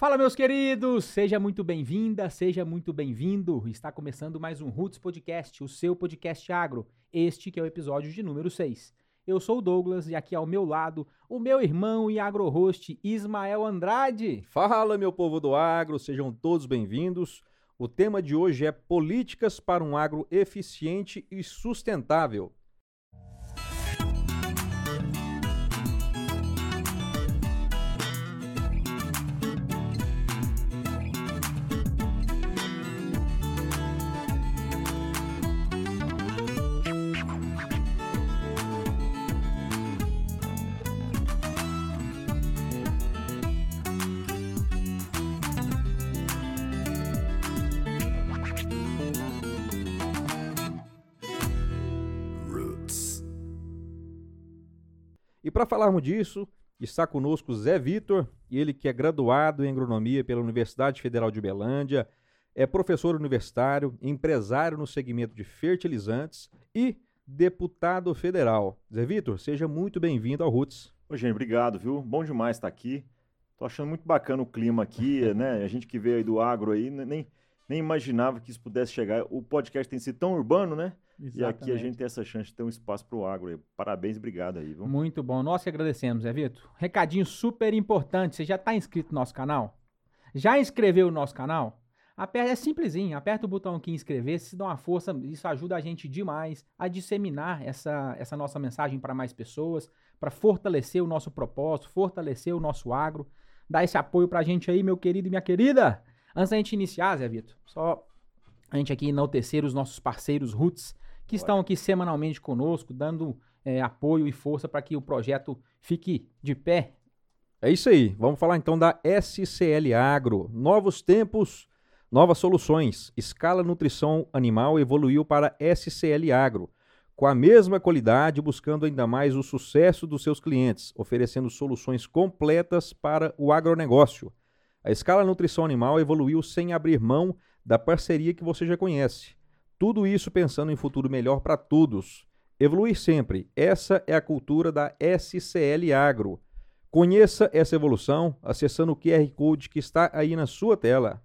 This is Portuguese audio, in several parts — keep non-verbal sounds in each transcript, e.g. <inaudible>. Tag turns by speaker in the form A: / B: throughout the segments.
A: Fala, meus queridos! Seja muito bem-vinda, seja muito bem-vindo. Está começando mais um Roots Podcast, o seu podcast agro. Este que é o episódio de número 6. Eu sou o Douglas e aqui ao meu lado, o meu irmão e agro-host Ismael Andrade.
B: Fala, meu povo do agro, sejam todos bem-vindos. O tema de hoje é políticas para um agro eficiente e sustentável. Para falarmos disso, está conosco Zé Vitor, ele que é graduado em agronomia pela Universidade Federal de Uberlândia, é professor universitário, empresário no segmento de fertilizantes e deputado federal. Zé Vitor, seja muito bem-vindo ao Roots.
C: Ô, gente, obrigado, viu? Bom demais estar aqui. Tô achando muito bacana o clima aqui, <laughs> né? A gente que veio aí do agro aí, nem, nem imaginava que isso pudesse chegar. O podcast tem sido tão urbano, né? Exatamente. E aqui a gente tem essa chance de ter um espaço para o agro. Parabéns, obrigado aí, viu?
A: Muito bom. Nós que agradecemos, Zé Vitor. Recadinho super importante. Você já está inscrito no nosso canal? Já inscreveu no nosso canal? Aperta, é simplesinho, aperta o botão aqui inscrever, se dá uma força, isso ajuda a gente demais a disseminar essa, essa nossa mensagem para mais pessoas, para fortalecer o nosso propósito, fortalecer o nosso agro, dar esse apoio para a gente aí, meu querido e minha querida. Antes da gente iniciar, Zé Vitor, só a gente aqui enaltecer os nossos parceiros Roots, que estão aqui semanalmente conosco, dando é, apoio e força para que o projeto fique de pé.
B: É isso aí. Vamos falar então da SCL Agro. Novos tempos, novas soluções. Escala Nutrição Animal evoluiu para SCL Agro, com a mesma qualidade, buscando ainda mais o sucesso dos seus clientes, oferecendo soluções completas para o agronegócio. A Escala Nutrição Animal evoluiu sem abrir mão da parceria que você já conhece tudo isso pensando em futuro melhor para todos. Evoluir sempre. Essa é a cultura da SCL Agro. Conheça essa evolução acessando o QR Code que está aí na sua tela.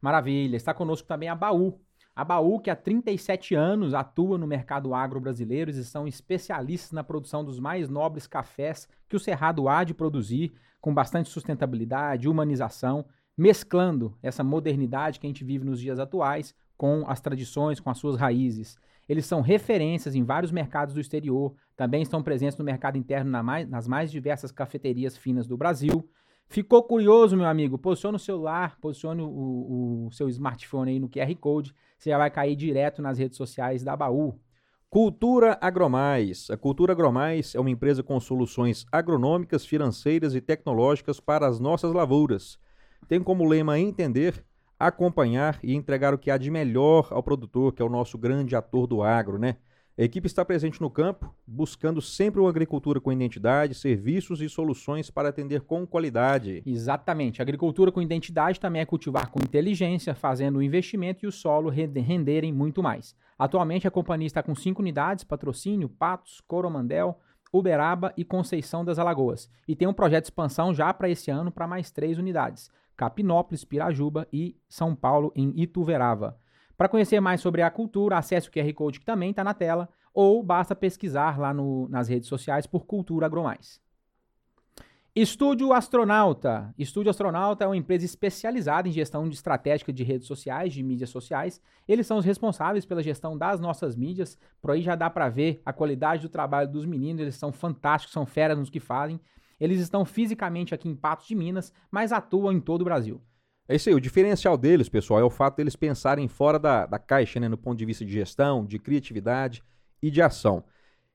A: Maravilha. Está conosco também a Baú. A Baú, que há 37 anos atua no mercado agro brasileiro, e são especialistas na produção dos mais nobres cafés que o Cerrado há de produzir, com bastante sustentabilidade, humanização, mesclando essa modernidade que a gente vive nos dias atuais com as tradições, com as suas raízes. Eles são referências em vários mercados do exterior, também estão presentes no mercado interno na mais, nas mais diversas cafeterias finas do Brasil. Ficou curioso, meu amigo? Posicione o celular, posicione o, o seu smartphone aí no QR Code, você já vai cair direto nas redes sociais da Baú.
B: Cultura Agromais. A Cultura Agromais é uma empresa com soluções agronômicas, financeiras e tecnológicas para as nossas lavouras. Tem como lema entender, acompanhar e entregar o que há de melhor ao produtor, que é o nosso grande ator do agro, né? A equipe está presente no campo, buscando sempre uma agricultura com identidade, serviços e soluções para atender com qualidade.
A: Exatamente. agricultura com identidade também é cultivar com inteligência, fazendo o investimento e o solo renderem muito mais. Atualmente, a companhia está com cinco unidades: Patrocínio, Patos, Coromandel, Uberaba e Conceição das Alagoas. E tem um projeto de expansão já para esse ano para mais três unidades. Capinópolis, Pirajuba e São Paulo, em Ituverava. Para conhecer mais sobre a cultura, acesse o QR Code que também está na tela, ou basta pesquisar lá no, nas redes sociais por Cultura Agromais. Estúdio Astronauta. Estúdio Astronauta é uma empresa especializada em gestão de estratégica de redes sociais, de mídias sociais. Eles são os responsáveis pela gestão das nossas mídias. Por aí já dá para ver a qualidade do trabalho dos meninos. Eles são fantásticos, são feras nos que fazem. Eles estão fisicamente aqui em Patos de Minas, mas atuam em todo o Brasil.
B: É isso aí, o diferencial deles, pessoal, é o fato deles pensarem fora da, da caixa, né, no ponto de vista de gestão, de criatividade e de ação.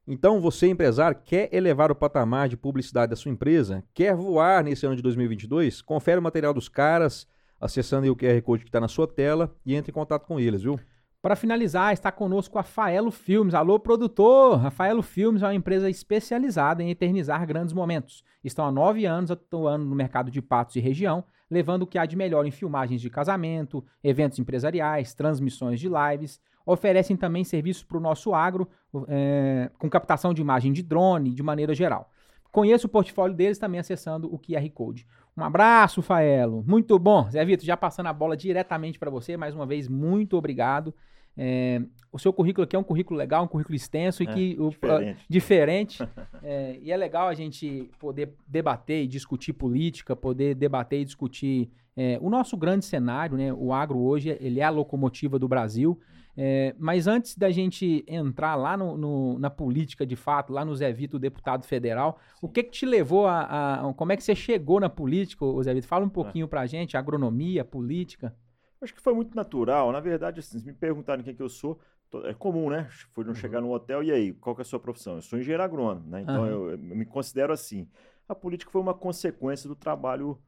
B: Então, você, empresário, quer elevar o patamar de publicidade da sua empresa? Quer voar nesse ano de 2022? Confere o material dos caras, acessando o QR Code que está na sua tela e entre em contato com eles, viu?
A: Para finalizar, está conosco a Faelo Filmes. Alô, produtor! A Faelo Filmes é uma empresa especializada em eternizar grandes momentos. Estão há nove anos atuando no mercado de patos e região, levando o que há de melhor em filmagens de casamento, eventos empresariais, transmissões de lives. Oferecem também serviços para o nosso agro, é, com captação de imagem de drone, de maneira geral. Conheça o portfólio deles também acessando o QR Code. Um abraço, Faelo. Muito bom. Zé Vitor, já passando a bola diretamente para você, mais uma vez, muito obrigado. É, o seu currículo aqui é um currículo legal, um currículo extenso e é, que o, diferente. Uh, <laughs> diferente é, e é legal a gente poder debater e discutir política, poder debater e discutir é, o nosso grande cenário, né? O agro hoje ele é a locomotiva do Brasil. É, mas antes da gente entrar lá no, no, na política de fato, lá no Zé Vitor, deputado federal, Sim. o que que te levou a, a, Como é que você chegou na política, Zé Vitor? Fala um pouquinho é. pra gente, agronomia, política.
C: Acho que foi muito natural. Na verdade, assim, me perguntaram quem que eu sou. É comum, né? Foi uhum. chegar no hotel e aí, qual que é a sua profissão? Eu sou engenheiro agrônomo, né? Então uhum. eu, eu me considero assim. A política foi uma consequência do trabalho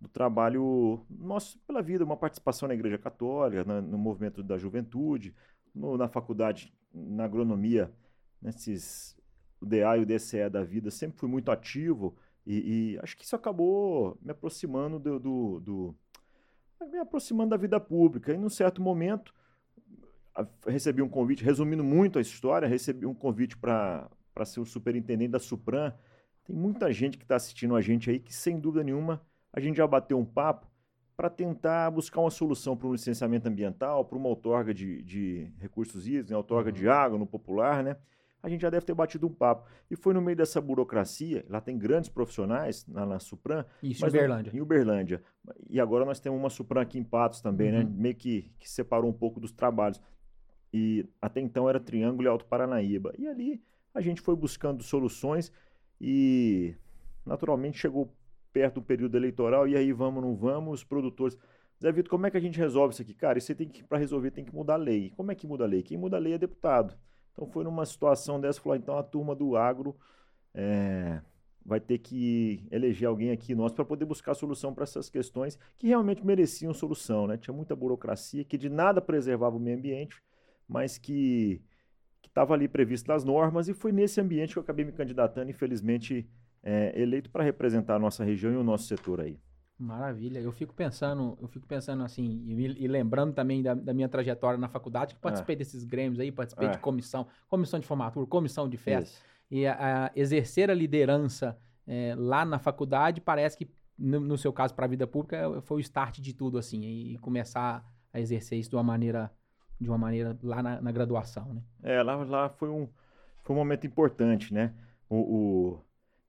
C: do trabalho nosso pela vida, uma participação na Igreja Católica, na, no movimento da juventude, no, na faculdade, na agronomia, nesses o DA e o DCE da vida, sempre fui muito ativo e, e acho que isso acabou me aproximando do, do, do, me aproximando da vida pública. E num certo momento recebi um convite, resumindo muito a história, recebi um convite para ser o superintendente da Supran. Tem muita gente que está assistindo a gente aí que, sem dúvida nenhuma, a gente já bateu um papo para tentar buscar uma solução para um licenciamento ambiental, para uma outorga de, de recursos hídricos, né, outorga uhum. de água no popular, né? A gente já deve ter batido um papo. E foi no meio dessa burocracia, lá tem grandes profissionais na, na Supran.
A: Isso, em Uberlândia.
C: Em Uberlândia. E agora nós temos uma Supran aqui em Patos também, né, uhum. né? Meio que, que separou um pouco dos trabalhos. E até então era Triângulo e Alto Paranaíba. E ali a gente foi buscando soluções e naturalmente chegou perto do período eleitoral, e aí vamos, não vamos, os produtores. Zé Vitor, como é que a gente resolve isso aqui? Cara, isso tem que, para resolver, tem que mudar a lei. Como é que muda a lei? Quem muda a lei é deputado. Então foi numa situação dessa, falou, então a turma do agro é, vai ter que eleger alguém aqui nós para poder buscar solução para essas questões que realmente mereciam solução, né? Tinha muita burocracia que de nada preservava o meio ambiente, mas que estava ali previsto nas normas e foi nesse ambiente que eu acabei me candidatando, infelizmente é, eleito para representar a nossa região e o nosso setor aí.
A: Maravilha. Eu fico pensando, eu fico pensando assim, e, e lembrando também da, da, minha trajetória na faculdade, que participei é. desses grêmios aí, participei é. de comissão, comissão de formatura, comissão de festa. Isso. E a, a exercer a liderança é, lá na faculdade parece que, no, no seu caso, para a vida pública, foi o start de tudo, assim, e começar a exercer isso de uma maneira, de uma maneira lá na, na graduação, né?
C: É, lá, lá foi, um, foi um momento importante, né? o, o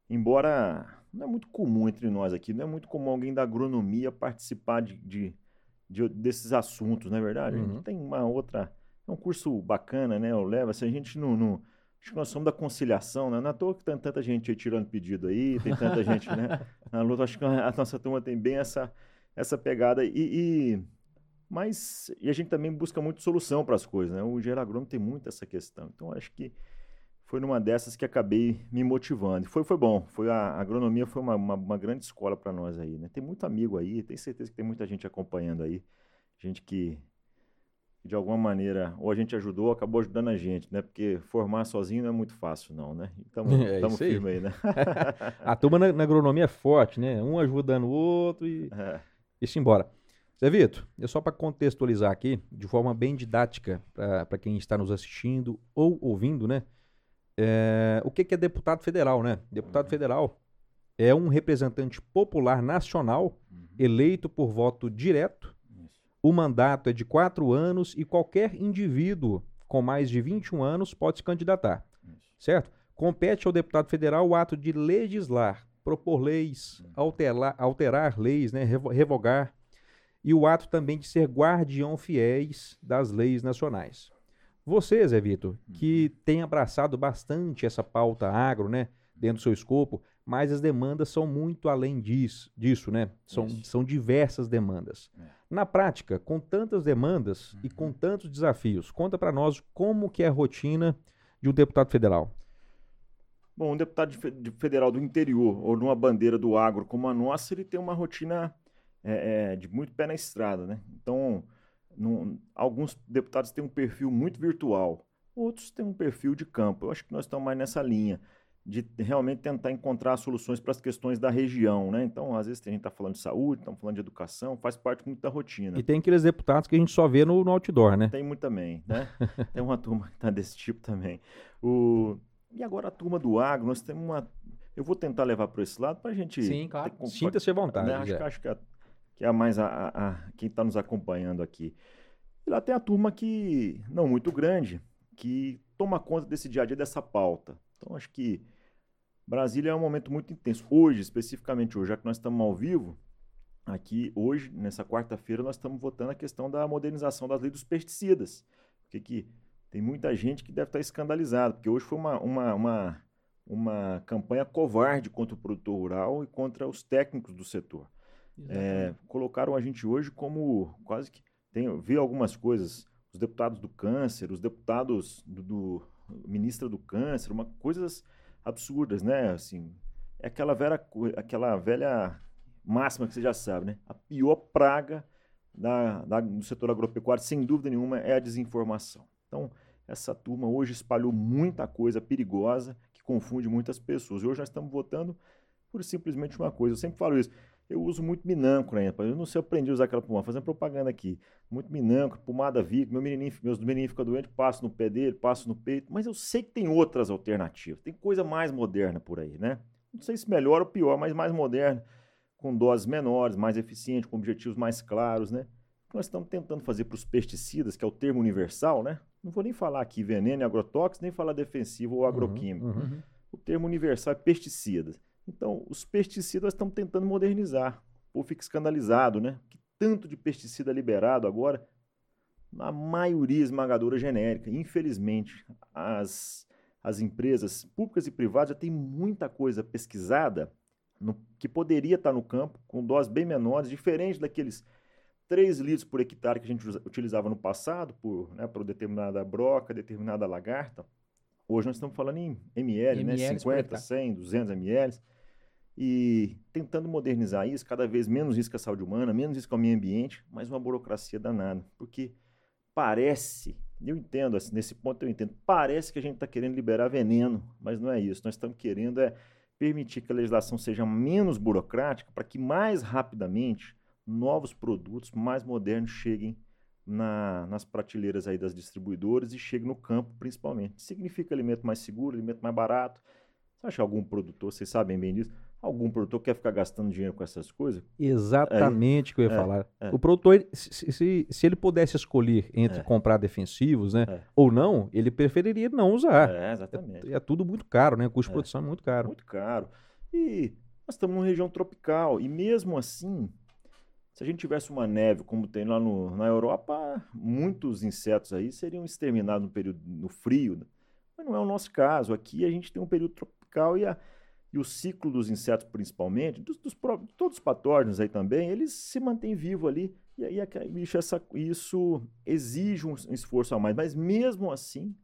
C: embora não é muito comum entre nós aqui, não é muito comum alguém da agronomia participar de, de, de desses assuntos, não é verdade? Uhum. A gente uhum. tem uma outra. É um curso bacana, né? Eu levo, assim, a gente não. não acho que nós somos da conciliação, né? Não é à toa que tem tanta gente tirando pedido aí, tem tanta gente, né? <laughs> Na luta, acho que a nossa turma tem bem essa, essa pegada. E, e, mas e a gente também busca muito solução para as coisas, né? O engenheiro agrônomo tem muito essa questão. Então, acho que foi numa dessas que acabei me motivando. Foi, foi bom. Foi a, a agronomia foi uma, uma, uma grande escola para nós aí, né? Tem muito amigo aí, tenho certeza que tem muita gente acompanhando aí, gente que de alguma maneira ou a gente ajudou, ou acabou ajudando a gente, né? Porque formar sozinho não é muito fácil, não, né? Estamos <laughs> é firmes aí. aí, né? <laughs>
B: a turma na, na, agronomia é forte, né? Um ajudando o outro e é. isso embora. Zé Vitor, é só para contextualizar aqui, de forma bem didática, para quem está nos assistindo ou ouvindo, né? É, o que, que é deputado federal, né? Deputado uhum. federal é um representante popular nacional uhum. eleito por voto direto. Isso. O mandato é de quatro anos e qualquer indivíduo com mais de 21 anos pode se candidatar. Isso. Certo? Compete ao deputado federal o ato de legislar, propor leis, uhum. alterar, alterar leis, né? revogar, e o ato também de ser guardião fiéis das leis nacionais. Você, Zé Vitor, que uhum. tem abraçado bastante essa pauta agro, né, dentro do seu escopo, mas as demandas são muito além disso, disso né? São, são diversas demandas. É. Na prática, com tantas demandas uhum. e com tantos desafios, conta para nós como que é a rotina de um deputado federal.
C: Bom, um deputado de federal do interior ou numa bandeira do agro como a nossa, ele tem uma rotina é, é, de muito pé na estrada, né? Então, num, alguns deputados têm um perfil muito virtual, outros têm um perfil de campo. Eu acho que nós estamos mais nessa linha de realmente tentar encontrar soluções para as questões da região, né? Então, às vezes a gente está falando de saúde, estamos falando de educação, faz parte muito da rotina.
B: E tem aqueles deputados que a gente só vê no, no outdoor, né?
C: Tem muito também, né? <laughs> tem uma turma que está desse tipo também. O... E agora a turma do agro, nós temos uma... Eu vou tentar levar para esse lado para a gente.
A: Sim, claro.
B: Sinta-se à vontade.
C: Né? Acho, que, acho que, a, que é mais a, a, a quem está nos acompanhando aqui. E lá tem a turma que, não muito grande, que toma conta desse dia a dia, dessa pauta. Então, acho que Brasília é um momento muito intenso. Hoje, especificamente hoje, já que nós estamos ao vivo, aqui hoje, nessa quarta-feira, nós estamos votando a questão da modernização das leis dos pesticidas. Porque que tem muita gente que deve estar escandalizada, porque hoje foi uma, uma, uma, uma campanha covarde contra o produtor rural e contra os técnicos do setor. É, colocaram a gente hoje como quase que. Tem, vi algumas coisas, os deputados do câncer, os deputados do, do ministra do câncer, uma, coisas absurdas, né? Assim, é aquela velha, aquela velha máxima que você já sabe, né? A pior praga da, da, do setor agropecuário, sem dúvida nenhuma, é a desinformação. Então, essa turma hoje espalhou muita coisa perigosa que confunde muitas pessoas. E hoje nós estamos votando por simplesmente uma coisa. Eu sempre falo isso. Eu uso muito minâncora ainda. Eu não sei, eu aprendi a usar aquela pomada, fazendo propaganda aqui. Muito minâncora, pomada Vic, meu menininho, meus menininhos ficam doentes, passo no pé dele, passo no peito. Mas eu sei que tem outras alternativas. Tem coisa mais moderna por aí, né? Não sei se melhor ou pior, mas mais moderna, com doses menores, mais eficiente, com objetivos mais claros, né? Nós estamos tentando fazer para os pesticidas, que é o termo universal, né? Não vou nem falar aqui veneno e agrotóxico, nem falar defensivo ou uhum, agroquímico. Uhum, uhum. O termo universal é pesticidas. Então, os pesticidas estamos tentando modernizar. O povo fica escandalizado, né? Que tanto de pesticida liberado agora, na maioria esmagadora genérica. Infelizmente, as, as empresas públicas e privadas já têm muita coisa pesquisada no, que poderia estar no campo com doses bem menores, diferente daqueles 3 litros por hectare que a gente utilizava no passado, por, né, por determinada broca, determinada lagarta. Hoje nós estamos falando em ml, né, 50, 100, 200 ml. E tentando modernizar isso, cada vez menos risco à saúde humana, menos risco ao meio ambiente, mas uma burocracia danada. Porque parece, eu entendo, assim, nesse ponto eu entendo, parece que a gente está querendo liberar veneno, mas não é isso. Nós estamos querendo é permitir que a legislação seja menos burocrática para que mais rapidamente novos produtos mais modernos cheguem na, nas prateleiras aí das distribuidoras e cheguem no campo principalmente. Significa alimento mais seguro, alimento mais barato. Você acha algum produtor, vocês sabem bem disso, algum produtor quer ficar gastando dinheiro com essas coisas?
B: Exatamente o que eu ia é, falar. É. O produtor, se, se, se, ele pudesse escolher entre é. comprar defensivos né, é. ou não, ele preferiria não usar.
C: É, exatamente.
B: É, é tudo muito caro, né? O custo de produção é muito caro.
C: Muito caro. E nós estamos numa região tropical e mesmo assim se a gente tivesse uma neve como tem lá no, na Europa, muitos insetos aí seriam exterminados no período no frio. Né? Mas não é o nosso caso. Aqui a gente tem um período tropical e, a, e o ciclo dos insetos, principalmente, dos, dos todos os patógenos aí também, eles se mantêm vivos ali. E aí bicho, essa, isso exige um esforço a mais. Mas mesmo assim,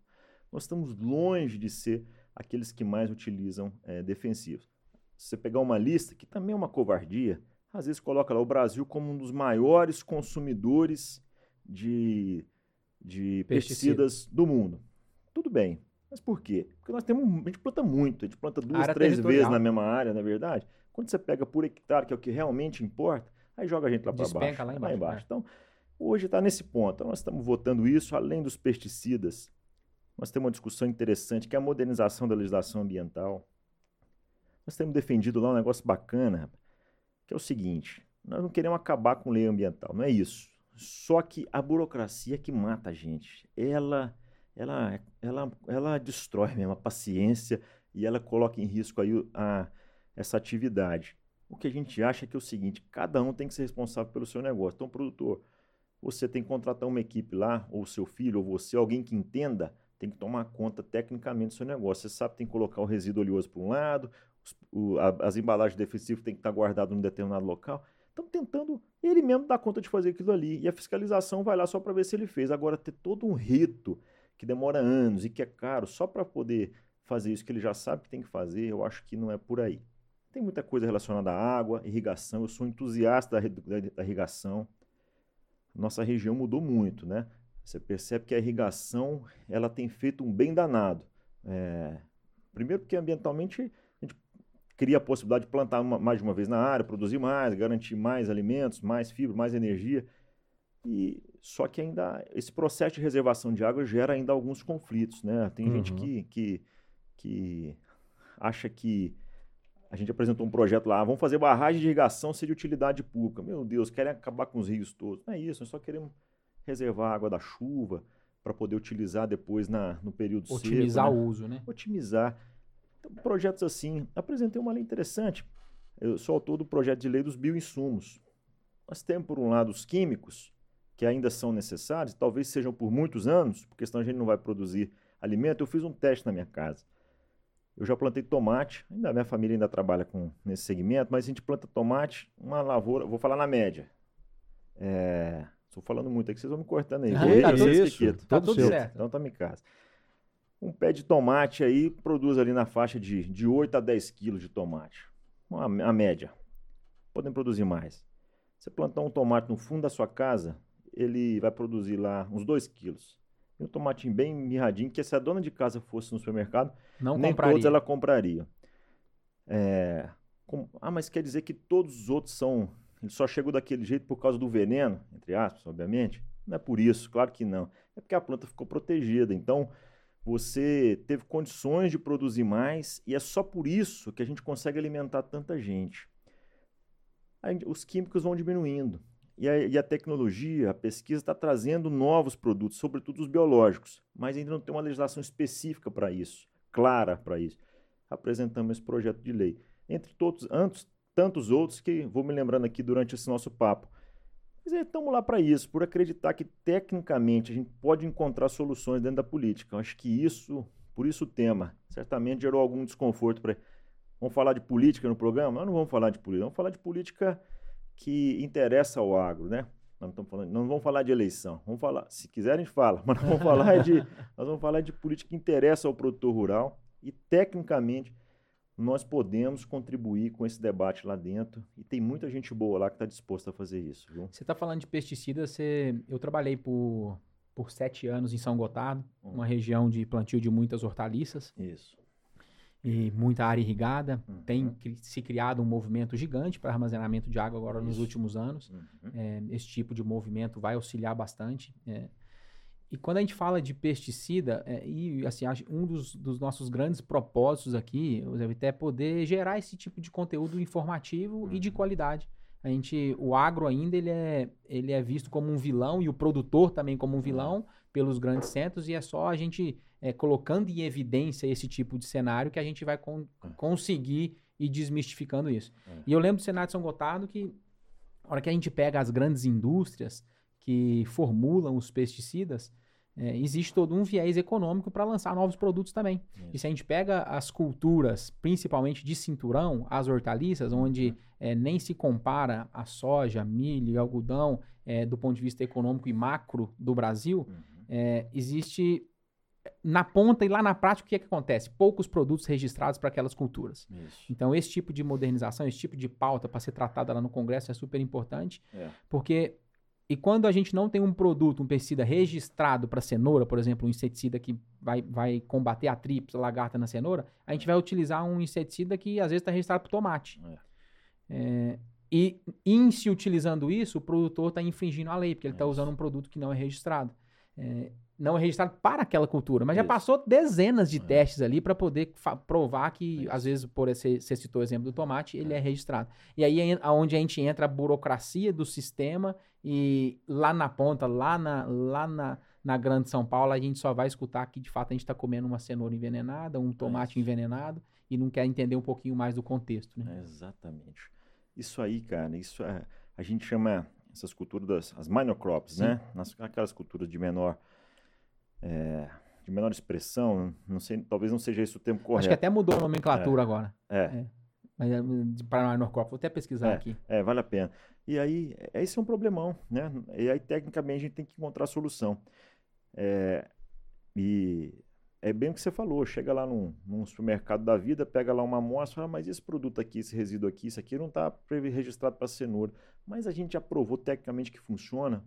C: nós estamos longe de ser aqueles que mais utilizam é, defensivos. Se você pegar uma lista, que também é uma covardia, às vezes coloca lá o Brasil como um dos maiores consumidores de, de pesticidas do mundo. Tudo bem. Mas por quê? Porque nós temos. A gente planta muito, a gente planta duas, três vezes na mesma área, na verdade. Quando você pega por hectare, que é o que realmente importa, aí joga a gente lá para baixo.
A: Lá embaixo. Lá embaixo.
C: É. Então, hoje está nesse ponto. Então, nós estamos votando isso, além dos pesticidas. Nós temos uma discussão interessante, que é a modernização da legislação ambiental. Nós temos defendido lá um negócio bacana, que é o seguinte: nós não queremos acabar com lei ambiental, não é isso. Só que a burocracia que mata a gente, ela, ela, ela, ela destrói mesmo a paciência e ela coloca em risco aí a, essa atividade. O que a gente acha é que é o seguinte: cada um tem que ser responsável pelo seu negócio. Então, produtor, você tem que contratar uma equipe lá, ou seu filho, ou você, alguém que entenda, tem que tomar conta tecnicamente do seu negócio. Você sabe tem que colocar o resíduo oleoso para um lado, o, a, as embalagens defensivas têm que estar guardadas num determinado local. Estão tentando ele mesmo dar conta de fazer aquilo ali. E a fiscalização vai lá só para ver se ele fez. Agora, ter todo um rito que demora anos e que é caro só para poder fazer isso que ele já sabe que tem que fazer, eu acho que não é por aí. Tem muita coisa relacionada à água, irrigação. Eu sou entusiasta da, da, da irrigação. Nossa região mudou muito, né? Você percebe que a irrigação ela tem feito um bem danado. É, primeiro porque ambientalmente cria a possibilidade de plantar uma, mais de uma vez na área, produzir mais, garantir mais alimentos, mais fibra, mais energia. E só que ainda esse processo de reservação de água gera ainda alguns conflitos, né? Tem uhum. gente que, que, que acha que a gente apresentou um projeto lá, vamos fazer barragem de irrigação ser de utilidade pública. Meu Deus, querem acabar com os rios todos. Não é isso, nós só queremos reservar a água da chuva para poder utilizar depois na, no período
A: Otimizar
C: seco,
A: né? o uso, né?
C: Otimizar. Então, projetos assim. Apresentei uma lei interessante. Eu sou autor do projeto de lei dos bioinsumos. Nós temos, por um lado, os químicos, que ainda são necessários, talvez sejam por muitos anos, porque senão a gente não vai produzir alimento. Eu fiz um teste na minha casa. Eu já plantei tomate, ainda a minha família ainda trabalha com nesse segmento, mas a gente planta tomate, uma lavoura, vou falar na média. É, estou falando muito aqui, vocês vão me cortando aí.
A: Ah, tá
C: quieto.
A: tá tudo
C: seu.
A: certo.
C: Então tá em casa. Um pé de tomate aí produz ali na faixa de, de 8 a 10 quilos de tomate. Uma, a média. Podem produzir mais. Você plantar um tomate no fundo da sua casa, ele vai produzir lá uns 2 quilos. E um tomatinho bem mirradinho, que se a dona de casa fosse no supermercado,
A: Não
C: nem
A: compraria.
C: todos ela compraria. É, com- ah, mas quer dizer que todos os outros são. Ele só chegou daquele jeito por causa do veneno, entre aspas, obviamente? Não é por isso, claro que não. É porque a planta ficou protegida. Então, você teve condições de produzir mais e é só por isso que a gente consegue alimentar tanta gente. Aí, os químicos vão diminuindo. E a, e a tecnologia, a pesquisa está trazendo novos produtos, sobretudo os biológicos, mas ainda não tem uma legislação específica para isso, clara para isso. Apresentamos esse projeto de lei. Entre todos, antes, tantos outros que vou me lembrando aqui durante esse nosso papo. Mas estamos lá para isso, por acreditar que tecnicamente a gente pode encontrar soluções dentro da política. Eu acho que isso, por isso o tema, certamente gerou algum desconforto para. Vamos falar de política no programa? Nós não vamos falar de política, vamos falar de política que interessa ao agro, né? Nós não, falando, não vamos falar de eleição, vamos falar, se quiser a gente fala, mas nós vamos falar de, <laughs> nós vamos falar de política que interessa ao produtor rural e tecnicamente nós podemos contribuir com esse debate lá dentro e tem muita gente boa lá que está disposta a fazer isso, viu?
A: Você está falando de pesticidas, você... eu trabalhei por, por sete anos em São Gotardo,
C: Hum.
A: uma região de plantio de muitas hortaliças
C: Isso.
A: E muita área irrigada.
C: Uhum.
A: Tem cri- se criado um movimento gigante para armazenamento de água agora nos
C: Isso.
A: últimos anos.
C: Uhum.
A: É, esse tipo de movimento vai auxiliar bastante. é. E quando a gente fala de pesticida, é, e assim, um dos, dos nossos grandes propósitos aqui, o Zé Vité, é poder gerar esse tipo de conteúdo informativo e de
C: Uhum.
A: qualidade. A gente, o agro ainda ele é, ele é visto como um vilão e o produtor também como um vilão pelos grandes centros e é só a gente é, colocando em evidência esse tipo de cenário que a gente vai con-
C: É.
A: conseguir ir desmistificando isso.
C: É.
A: E eu lembro do Senado de São Gotardo que a hora que a gente pega as grandes indústrias que formulam os pesticidas, é, existe todo um viés econômico para lançar novos produtos também. E se a gente pega as culturas, principalmente de cinturão, as hortaliças, onde é, nem se compara a soja, milho e algodão é, do ponto de vista econômico e macro do Brasil,
C: Uhum.
A: É, existe na ponta e lá na prática o que, é que acontece? Poucos produtos registrados para aquelas culturas.
C: Isso.
A: Então, esse tipo de modernização, esse tipo de pauta para ser tratada lá no Congresso é super importante,
C: É.
A: porque e quando a gente não tem um produto, um pesticida registrado para cenoura, por exemplo, um inseticida que vai, vai combater a trips, a lagarta na cenoura, a gente vai utilizar um inseticida que às vezes está registrado para tomate. É, e em se utilizando isso, o produtor está infringindo a lei, porque ele está usando um produto que não é registrado. É, não é registrado para aquela cultura, mas já
C: Isso.
A: passou dezenas de
C: É.
A: testes ali para poder provar que,
C: Isso.
A: às vezes, por esse, você citou o exemplo do tomate, ele é,
C: É.
A: registrado. E aí é onde a gente entra a burocracia do sistema e lá na ponta, lá na, lá na, na Grande São Paulo, a gente só vai escutar que de fato a gente está comendo uma cenoura envenenada, um tomate envenenado e não quer entender um pouquinho mais do contexto, né?
C: Exatamente. Isso aí, cara, isso é, a gente chama essas culturas das as minor crops,
A: Sim.
C: né? Nas, aquelas culturas de menor é, de menor expressão, não sei, talvez não seja esse o termo
A: Acho
C: correto.
A: que até mudou a nomenclatura agora.
C: É,
A: Mas é, de Paraná Crop, vou até pesquisar
C: É.
A: aqui.
C: é, vale a pena. E aí, é- esse é um problemão, né? E aí, tecnicamente, a gente tem que encontrar a solução. É, e é bem o que você falou, chega lá num, num supermercado da vida, pega lá uma amostra, fala, mas esse produto aqui, esse resíduo aqui, isso aqui não está registrado para cenoura. Mas a gente já provou tecnicamente que funciona.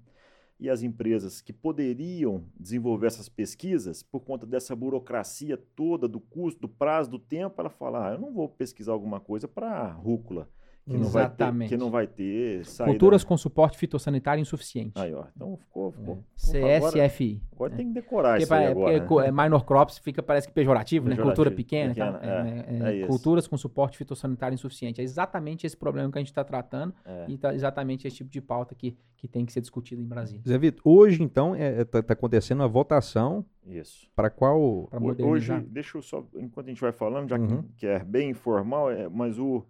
C: E as empresas que poderiam desenvolver essas pesquisas, por conta dessa burocracia toda, do custo, do prazo, do tempo, ela fala, ah, eu não vou pesquisar alguma coisa para rúcula. Que não vai ter, que não vai ter
A: saída. Culturas com suporte fitossanitário insuficiente.
C: Aí, ó. Então ficou, ficou
A: é. CSFI.
C: Agora, agora é. tem que decorar porque, isso aí agora.
A: Porque né? minor crops fica parece que pejorativo, pejorativo né? Cultura pequena, pequena é, é, é culturas com suporte fitossanitário insuficiente. É exatamente esse problema que a gente está tratando e tá exatamente esse tipo de pauta que, que tem que ser discutido em Brasília.
B: Zé Vitor, hoje então está tá acontecendo a votação
C: isso.
B: Para qual.
C: Pra Hoje, deixa eu só, enquanto a gente vai falando, já uhum. que, que, é bem informal, é, mas o,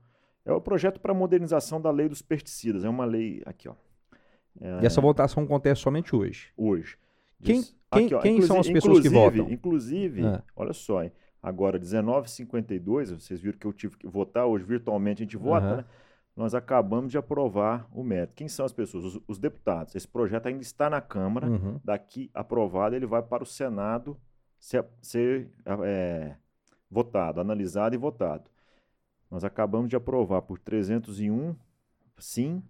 C: é o projeto para modernização da lei dos pesticidas. É uma lei. Aqui, ó.
B: É, e essa votação acontece somente hoje?
C: Hoje.
B: Quem, quem, aqui, quem são as pessoas que votam?
C: Inclusive, é. olha só, hein, agora 19h52, vocês viram que eu tive que votar, hoje virtualmente a gente vota, uhum. né? nós acabamos de aprovar o método. Quem são as pessoas? Os, os deputados. Esse projeto ainda está na Câmara, uhum. daqui aprovado, ele vai para o Senado ser, ser é, votado, analisado e votado. Nós acabamos de aprovar por 301 sim,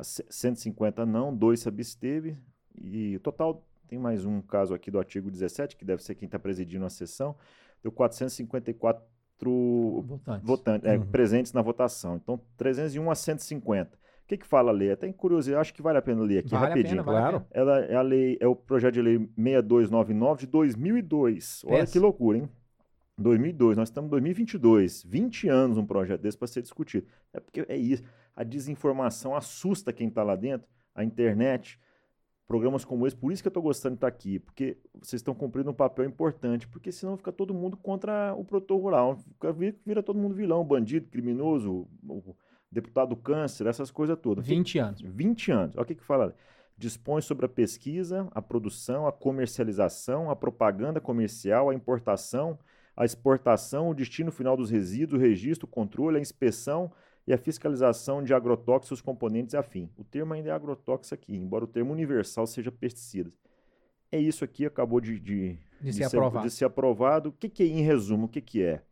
C: 150 não, 2 se absteve, e o total tem mais um caso aqui do artigo 17, que deve ser quem está presidindo a sessão, deu 454 votantes, votantes é, uhum. presentes na votação. Então, 301 a 150. O que, que fala a lei? Até em curiosidade, acho que vale a pena ler aqui vale rapidinho.
A: Pena, claro.
C: Ela é a lei, é o projeto de lei 6299 de 2002. Olha que loucura, hein? 2002, nós estamos em 2022, 20 anos um projeto desse para ser discutido. É porque é isso, a desinformação assusta quem está lá dentro, a internet, programas como esse. Por isso que eu estou gostando de estar tá aqui, porque vocês estão cumprindo um papel importante, porque senão fica todo mundo contra o produtor rural. Vira, vira todo mundo vilão, bandido, criminoso, deputado câncer, essas coisas todas.
A: 20 anos.
C: 20 anos. Olha o que, que fala. Dispõe sobre a pesquisa, a produção, a comercialização, a propaganda comercial, a importação, a exportação, o destino final dos resíduos, o registro, o controle, a inspeção, e a fiscalização de agrotóxicos, componentes e afim. O termo ainda é agrotóxico aqui, embora o termo universal seja pesticidas. É isso aqui, acabou de, de,
A: de, de ser, aprovado.
C: ser aprovado. O que, que é, em resumo, o que, que é?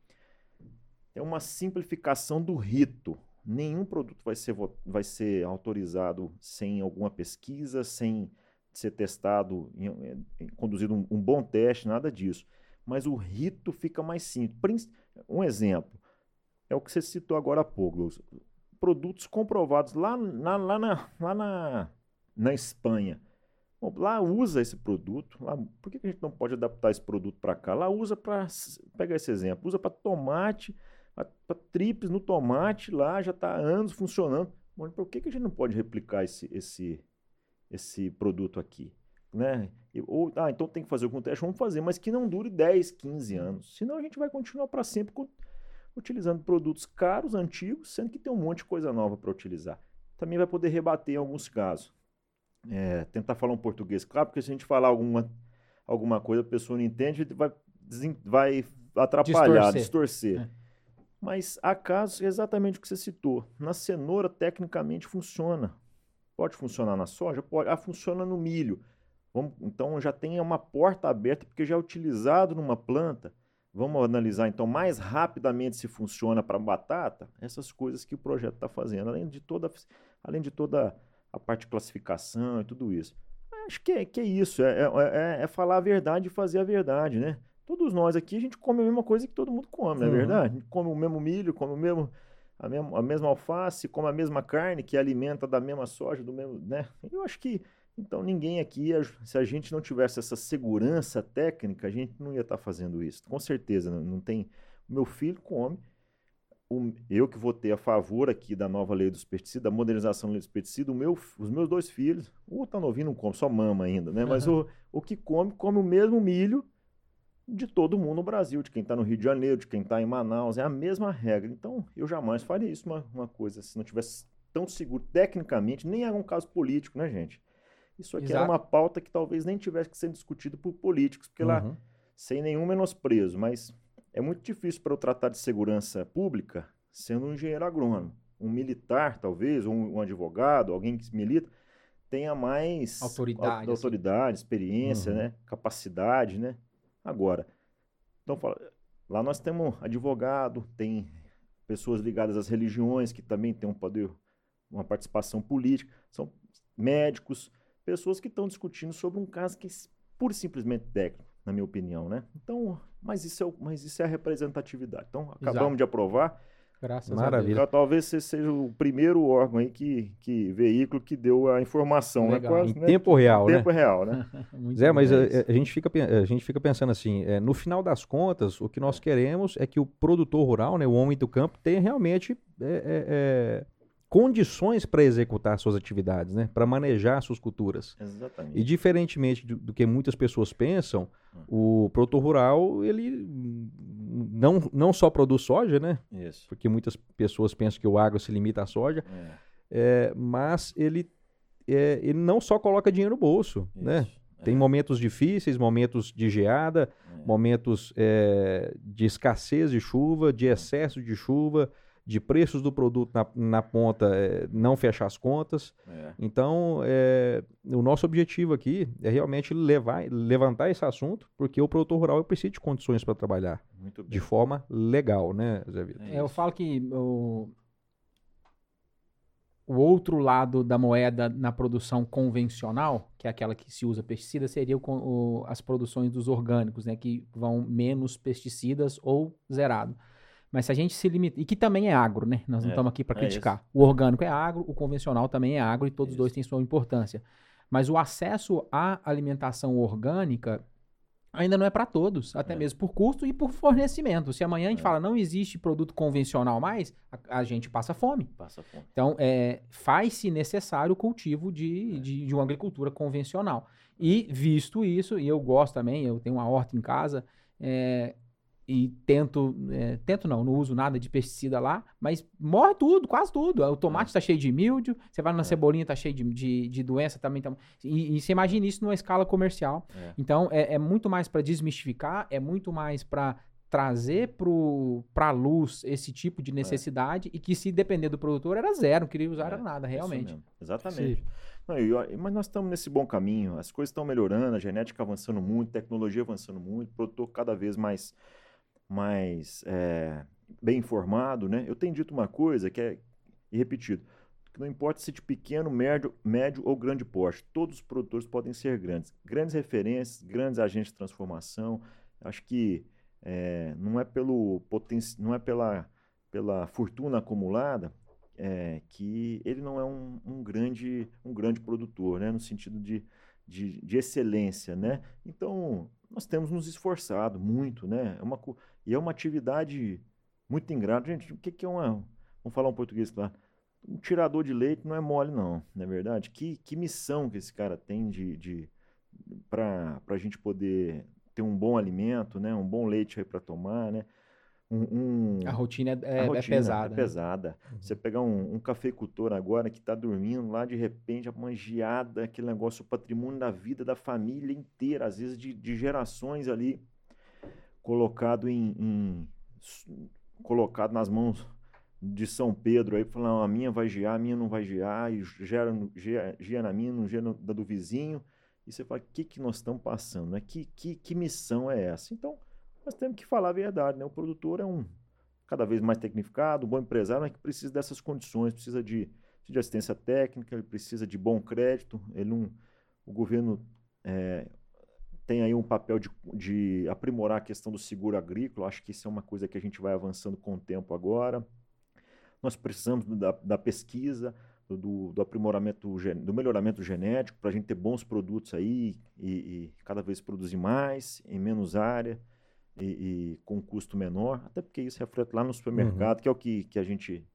C: É uma simplificação do rito. Nenhum produto vai ser, vai ser autorizado sem alguma pesquisa, sem ser testado, conduzido um, um bom teste, nada disso. Mas o rito fica mais simples. Um exemplo é o que você citou agora há pouco, Produtos comprovados lá na, lá na, lá na, na Espanha. Bom, lá usa esse produto. Lá, por que a gente não pode adaptar esse produto para cá? Lá usa para. Pega esse exemplo. Usa para tomate, para trips no tomate, lá já está há anos funcionando. Bom, por que, que a gente não pode replicar esse, esse, esse produto aqui? Né? Ou, ah, então tem que fazer algum teste, vamos fazer, mas que não dure 10, 15 anos. Senão a gente vai continuar para sempre utilizando produtos caros, antigos, sendo que tem um monte de coisa nova para utilizar. Também vai poder rebater em alguns casos. É, tentar falar um português claro, porque se a gente falar alguma, alguma coisa, a pessoa não entende, vai, vai atrapalhar, distorcer. distorcer. É. Mas há casos exatamente o que você citou. Na cenoura, tecnicamente, funciona. Pode funcionar na soja? Pode. Ah, funciona no milho. Vamos, então já tem uma porta aberta, porque já é utilizado numa planta. Vamos analisar então mais rapidamente se funciona para batata, essas coisas que o projeto está fazendo, além de toda, além de toda a parte de classificação e tudo isso. Acho que é, que é isso, é, é, é, é falar a verdade e fazer a verdade, né? Todos nós aqui, a gente come a mesma coisa que todo mundo come, não é uhum. verdade? A gente come o mesmo milho, come o mesmo, a, mesma, a mesma alface, come a mesma carne que alimenta da mesma soja, do mesmo, né? Eu acho que então, ninguém aqui, se a gente não tivesse essa segurança técnica, a gente não ia estar tá fazendo isso. Com certeza, não, tem. O meu filho come. O, eu que votei a favor aqui da nova lei dos pesticidas, da modernização da lei dos pesticidas, meu, os meus dois filhos, o tá novinho não come, só mama ainda, né? Mas uhum. o, o que come, come o mesmo milho de todo mundo no Brasil, de quem está no Rio de Janeiro, de quem está em Manaus, é a mesma regra. Então, eu jamais faria isso uma, uma coisa se não tivesse tão seguro tecnicamente, nem é um caso político, né, gente? Isso aqui Exato. era uma pauta que talvez nem tivesse que ser discutido por políticos, porque uhum. lá, sem nenhum menosprezo, mas é muito difícil para eu tratar de segurança pública sendo um engenheiro agrônomo. Um militar, talvez, ou um, um advogado, alguém que milita, tenha mais
A: autoridade,
C: a, autoridade assim. experiência, uhum. né? capacidade. Né? Agora, então fala, lá nós temos advogado, tem pessoas ligadas às religiões que também têm um poder, uma participação política, são médicos, pessoas que estão discutindo sobre um caso que é pura e simplesmente técnico, na minha opinião, né? Então, mas isso é, mas isso é a representatividade. Então, acabamos Exato. de aprovar.
A: Graças
B: Maravilha.
C: Então, talvez você seja o primeiro órgão aí que, que veículo que deu a informação, né?
A: Legal.
C: Quase,
B: Em
C: né?
B: tempo real,
C: Em
B: né?
C: tempo real, né? <laughs>
B: Zé, mas a, a gente fica, a gente fica pensando assim, é, no final das contas, o que nós queremos é que o produtor rural, né, o homem do campo, tenha realmente é, é, é, condições para executar suas atividades, né, para manejar suas culturas.
C: Exatamente.
B: E diferentemente do, do que muitas pessoas pensam, o produtor rural, ele hum, não, não só produz soja, né,
C: Isso.
B: porque muitas pessoas pensam que o agro se limita à soja,
C: É,
B: é, mas ele, é, ele não só coloca dinheiro no bolso, né?
C: isso.
B: Tem momentos difíceis, momentos de geada,
C: É.
B: momentos é, de escassez de chuva, de excesso de chuva, de preços do produto na, na ponta é, não fechar as contas.
C: É.
B: Então, é, o nosso objetivo aqui é realmente levar, levantar esse assunto, porque o produtor rural precisa de condições para trabalhar
C: Muito bem.
B: de forma legal, né, Zé Vitor?
A: É, eu
C: isso.
A: falo que o, o outro lado da moeda na produção convencional, que é aquela que se usa pesticida, seria o o- as produções dos orgânicos, né, que vão menos pesticidas ou zerado. Mas se a gente se limita. E que também é agro, né? Nós não
C: É,
A: estamos aqui para
C: é
A: criticar. o orgânico é agro, o convencional também é agro e todos os dois
C: Isso.
A: têm sua importância. Mas o acesso à alimentação orgânica ainda não é para todos, até
C: É.
A: mesmo por custo e por fornecimento. Se amanhã a gente
C: É.
A: fala não existe produto convencional mais, a, a gente passa fome.
C: Passa fome.
A: Então, é, faz-se necessário o cultivo
C: É.
A: de, de, de uma agricultura convencional. E, visto isso, e eu gosto também, eu tenho uma horta em casa, é, e tento, é, tento não, não uso nada de pesticida lá, mas morre tudo, quase tudo. O tomate está cheio de mildio, você vai na
C: É.
A: cebolinha, tá cheio de, de, de doença também. Tá, e, e você imagina isso numa escala comercial.
C: É.
A: Então, é, é muito mais para desmistificar, é muito mais para trazer para a luz esse tipo de necessidade e que se depender do produtor era zero, não queria usar
C: É,
A: era nada, realmente.
C: Exatamente. Não, e ó, mas nós estamos nesse bom caminho, as coisas estão melhorando, a genética avançando muito, tecnologia avançando muito, o produtor cada vez mais, mais é, bem informado, né? Eu tenho dito uma coisa que é, e repetido, que não importa se de pequeno, médio, médio ou grande porte, todos os produtores podem ser grandes. Grandes referências, grandes agentes de transformação. Acho que é, não é pelo potenci... não é pela, pela fortuna acumulada é, que ele não é um, um grande, um grande produtor, né? no sentido de, de, de excelência. Né? Então, nós temos nos esforçado muito, né? É uma, e é uma atividade muito ingrata. Gente, o que, que é uma. Vamos falar um português claro. Um tirador de leite não é mole, não, não é verdade? Que, que missão que esse cara tem de, de para a gente poder ter um bom alimento, né? Um bom leite para tomar, né? Um, um-
A: A rotina é,
C: a
A: é- é
C: rotina
A: pesada.
C: É
A: né?
C: pesada. Você pegar um, um cafeicultor agora que está dormindo lá, de repente, a mangeada, aquele negócio, o patrimônio da vida da família inteira, às vezes de, de gerações ali, colocado em, em- colocado nas mãos de São Pedro aí, falando, "Ah, a minha vai gear, a minha não vai gear, e gera, gia, gia na minha, não no- da do vizinho. E você fala, o que, que nós estamos passando? Né? Que, que, que missão é essa? Então, nós temos que falar a verdade, né? O produtor é um cada vez mais tecnificado, um bom empresário, mas que precisa dessas condições, precisa de, de assistência técnica, ele precisa de bom crédito, ele não, o governo é, tem aí um papel de, de aprimorar a questão do seguro agrícola, acho que isso é uma coisa que a gente vai avançando com o tempo agora. Nós precisamos da, da pesquisa, do- do, aprimoramento, do melhoramento genético, para a gente ter bons produtos aí e, e cada vez produzir mais, em menos área e, e com custo menor, até porque isso reflete lá no supermercado, que é o que, que a gente,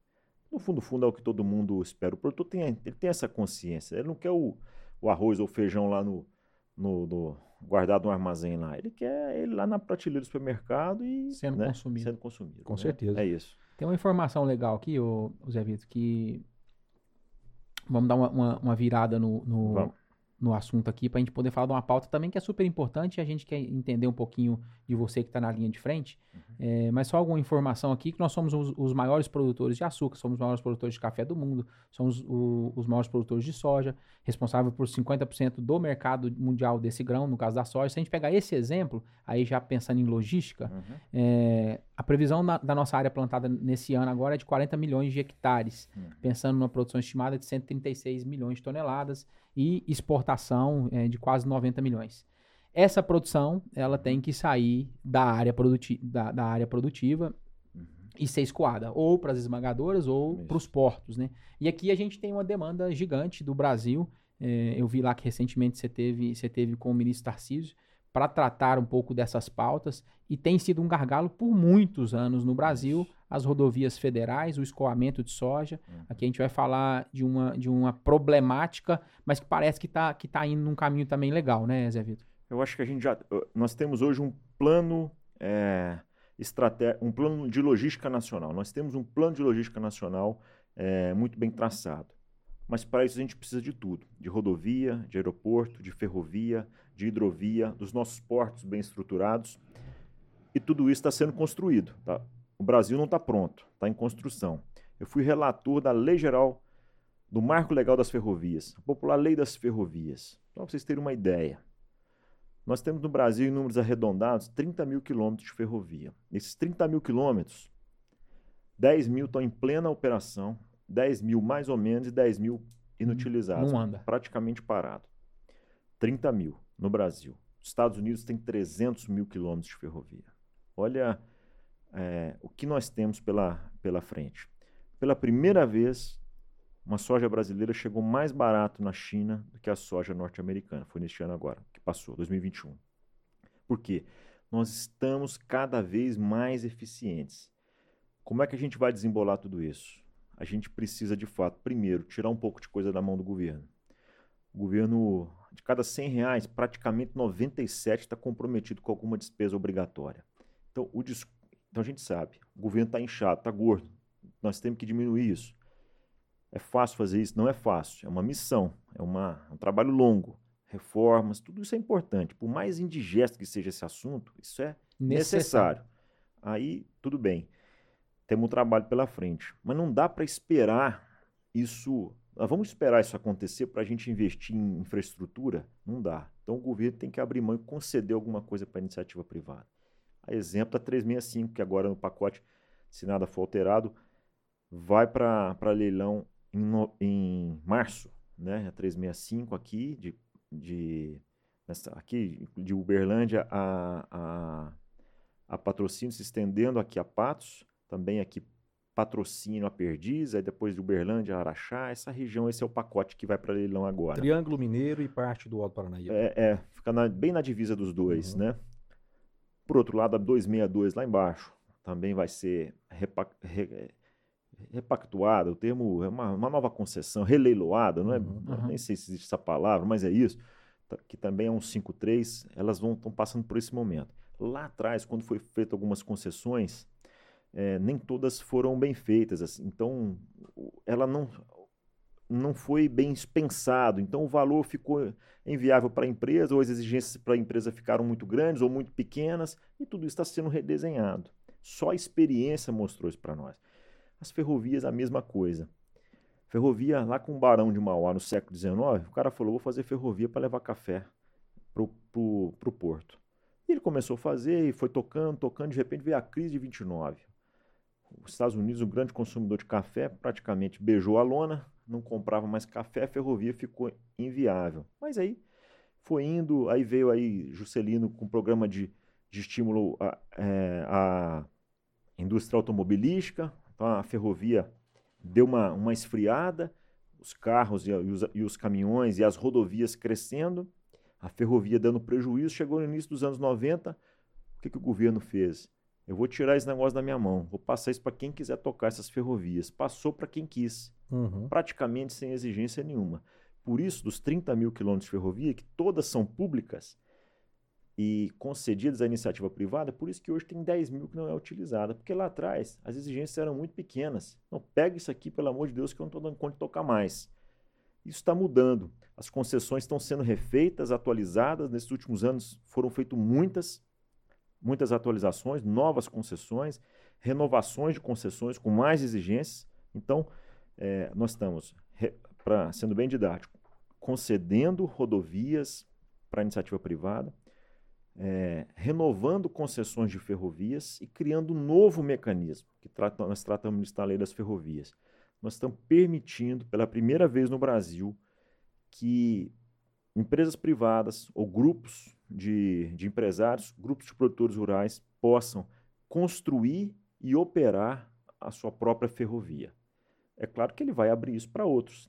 C: no fundo, fundo é o que todo mundo espera. O produtor tem, ele tem essa consciência, ele não quer o, o arroz ou o feijão lá no, no, no- guardado no armazém lá, ele quer ele lá na prateleira do supermercado e
A: Sendo
C: né,
A: consumido.
C: sendo consumido.
B: Com
C: né?
B: certeza.
C: É isso.
A: Tem uma informação legal aqui, ô, ô Zé Vitor, que vamos dar uma, uma- uma virada no, no. No assunto aqui para a gente poder falar de uma pauta também que é super importante e a gente quer entender um pouquinho de você que está na linha de frente. É, mas só alguma informação aqui que nós somos os, os maiores produtores de açúcar, somos os maiores produtores de café do mundo, somos o- os maiores produtores de soja, responsável por 50% do mercado mundial desse grão, no caso da soja. Se a gente pegar esse exemplo, aí já pensando em logística,
C: Uhum.
A: é, a previsão na- da nossa área plantada nesse ano agora é de 40 milhões de hectares,
C: Uhum.
A: pensando numa produção estimada de 136 milhões de toneladas e exportação é, de quase 90 milhões. Essa produção ela tem que sair da área, produti da, da área produtiva
C: Uhum.
A: e ser escoada, ou para as esmagadoras ou para os portos, né? E aqui a gente tem uma demanda gigante do Brasil. É, eu vi lá que recentemente você teve, você teve com o ministro Tarcísio para tratar um pouco dessas pautas e tem sido um gargalo por muitos anos no Brasil as rodovias federais, o escoamento de soja. Uhum. Aqui a gente vai falar de uma, de uma problemática, mas que parece que está que tá indo num caminho também legal, né, Zé Vitor?
C: Eu acho que a gente já. Nós temos hoje um plano. É, estratégia, um plano de logística nacional. Nós temos um plano de logística nacional é, muito bem traçado. Mas para isso a gente precisa de tudo: de rodovia, de aeroporto, de ferrovia, de hidrovia, dos nossos portos bem estruturados. E tudo isso está sendo construído. Tá? O Brasil não está pronto, está em construção. Eu fui relator da Lei Geral do Marco Legal das Ferrovias, a popular Lei das Ferrovias. Para vocês terem uma ideia, nós temos no Brasil, em números arredondados, 30 mil quilômetros de ferrovia. Nesses 30 mil quilômetros, 10 mil estão em plena operação, 10 mil mais ou menos e 10 mil inutilizados.
A: Não anda.
C: Praticamente parado. 30 mil no Brasil. Os Estados Unidos têm 300 mil quilômetros de ferrovia. Olha é, o que nós temos pela, pela frente. Pela primeira vez, uma soja brasileira chegou mais barato na China do que a soja norte-americana. Foi neste ano agora, que passou, 2021. Por quê? Nós estamos cada vez mais eficientes. Como é que a gente vai desembolar tudo isso? A gente precisa, de fato, primeiro, tirar um pouco de coisa da mão do governo. O governo, de cada 100 reais, praticamente 97 está comprometido com alguma despesa obrigatória. Então, o, então a gente sabe, o governo está inchado, está gordo, nós temos que diminuir isso. É fácil fazer isso? Não é fácil, é uma missão, é uma, um trabalho longo. Reformas, tudo isso é importante. Por mais indigesto que seja esse assunto, isso é necessário. necessário. Aí, tudo bem, temos um trabalho pela frente. Mas não dá para esperar isso. Nós vamos esperar isso acontecer para a gente investir em infraestrutura? Não dá. Então o governo tem que abrir mão e conceder alguma coisa para a iniciativa privada. A exemplo da 365, que agora no pacote, se nada for alterado, vai para leilão em, no, em março, né? A 365 aqui, de, de, nessa, aqui de Uberlândia a, a, a patrocínio, se estendendo aqui a Patos, também aqui patrocínio a Perdiz, aí depois de Uberlândia, Araxá, essa região, esse é o pacote que vai para leilão agora.
B: Triângulo Mineiro e parte do Alto Paranaíba.
C: É, é fica na, bem na divisa dos dois, uhum. né? Por outro lado, a 262 lá embaixo também vai ser re repactuada, o termo é uma, uma, nova concessão, releiloada, não é? Uhum, uhum. Nem sei se existe essa palavra, mas é isso, que também é um 53, elas vão estão passando por esse momento. Lá atrás, quando foi feito algumas concessões, é, nem todas foram bem feitas, assim, então ela não não foi bem pensado, então o valor ficou inviável para a empresa, ou as exigências para a empresa ficaram muito grandes ou muito pequenas, e tudo isso está sendo redesenhado. Só a experiência mostrou isso para nós. As ferrovias, a mesma coisa. Ferrovia lá com o Barão de Mauá no século XIX, o cara falou: vou fazer ferrovia para levar café para o porto. E ele começou a fazer e foi tocando, tocando, de repente veio a crise de 29. Os Estados Unidos, um grande consumidor de café, praticamente beijou a lona, não comprava mais café, a ferrovia ficou inviável. Mas aí foi indo, aí veio aí Juscelino com um programa de, de estímulo à, é, à indústria automobilística, então a ferrovia deu uma, uma esfriada, os carros e, os, e os caminhões e as rodovias crescendo, a ferrovia dando prejuízo, chegou no início dos anos 90, o que, que o governo fez? Eu vou tirar esse negócio da minha mão, vou passar isso para quem quiser tocar essas ferrovias. Passou para quem quis, uhum. praticamente sem exigência nenhuma. Por isso, dos 30 mil quilômetros de ferrovia, que todas são públicas e concedidas à iniciativa privada, por isso que hoje tem 10 mil que não é utilizada. Porque lá atrás as exigências eram muito pequenas. Não, pega isso aqui, pelo amor de Deus, que eu não estou dando conta de tocar mais. Isso está mudando. As concessões estão sendo refeitas, atualizadas. Nesses últimos anos foram feitas muitas muitas atualizações, novas concessões, renovações de concessões com mais exigências. Então, é, nós estamos, pra, sendo bem didático, concedendo rodovias para iniciativa privada, é, renovando concessões de ferrovias e criando um novo mecanismo, que trata, nós tratamos de lei das ferrovias. Nós estamos permitindo, pela primeira vez no Brasil, que empresas privadas ou grupos de, de empresários, grupos de produtores rurais possam construir e operar a sua própria ferrovia. É claro que ele vai abrir isso para outros,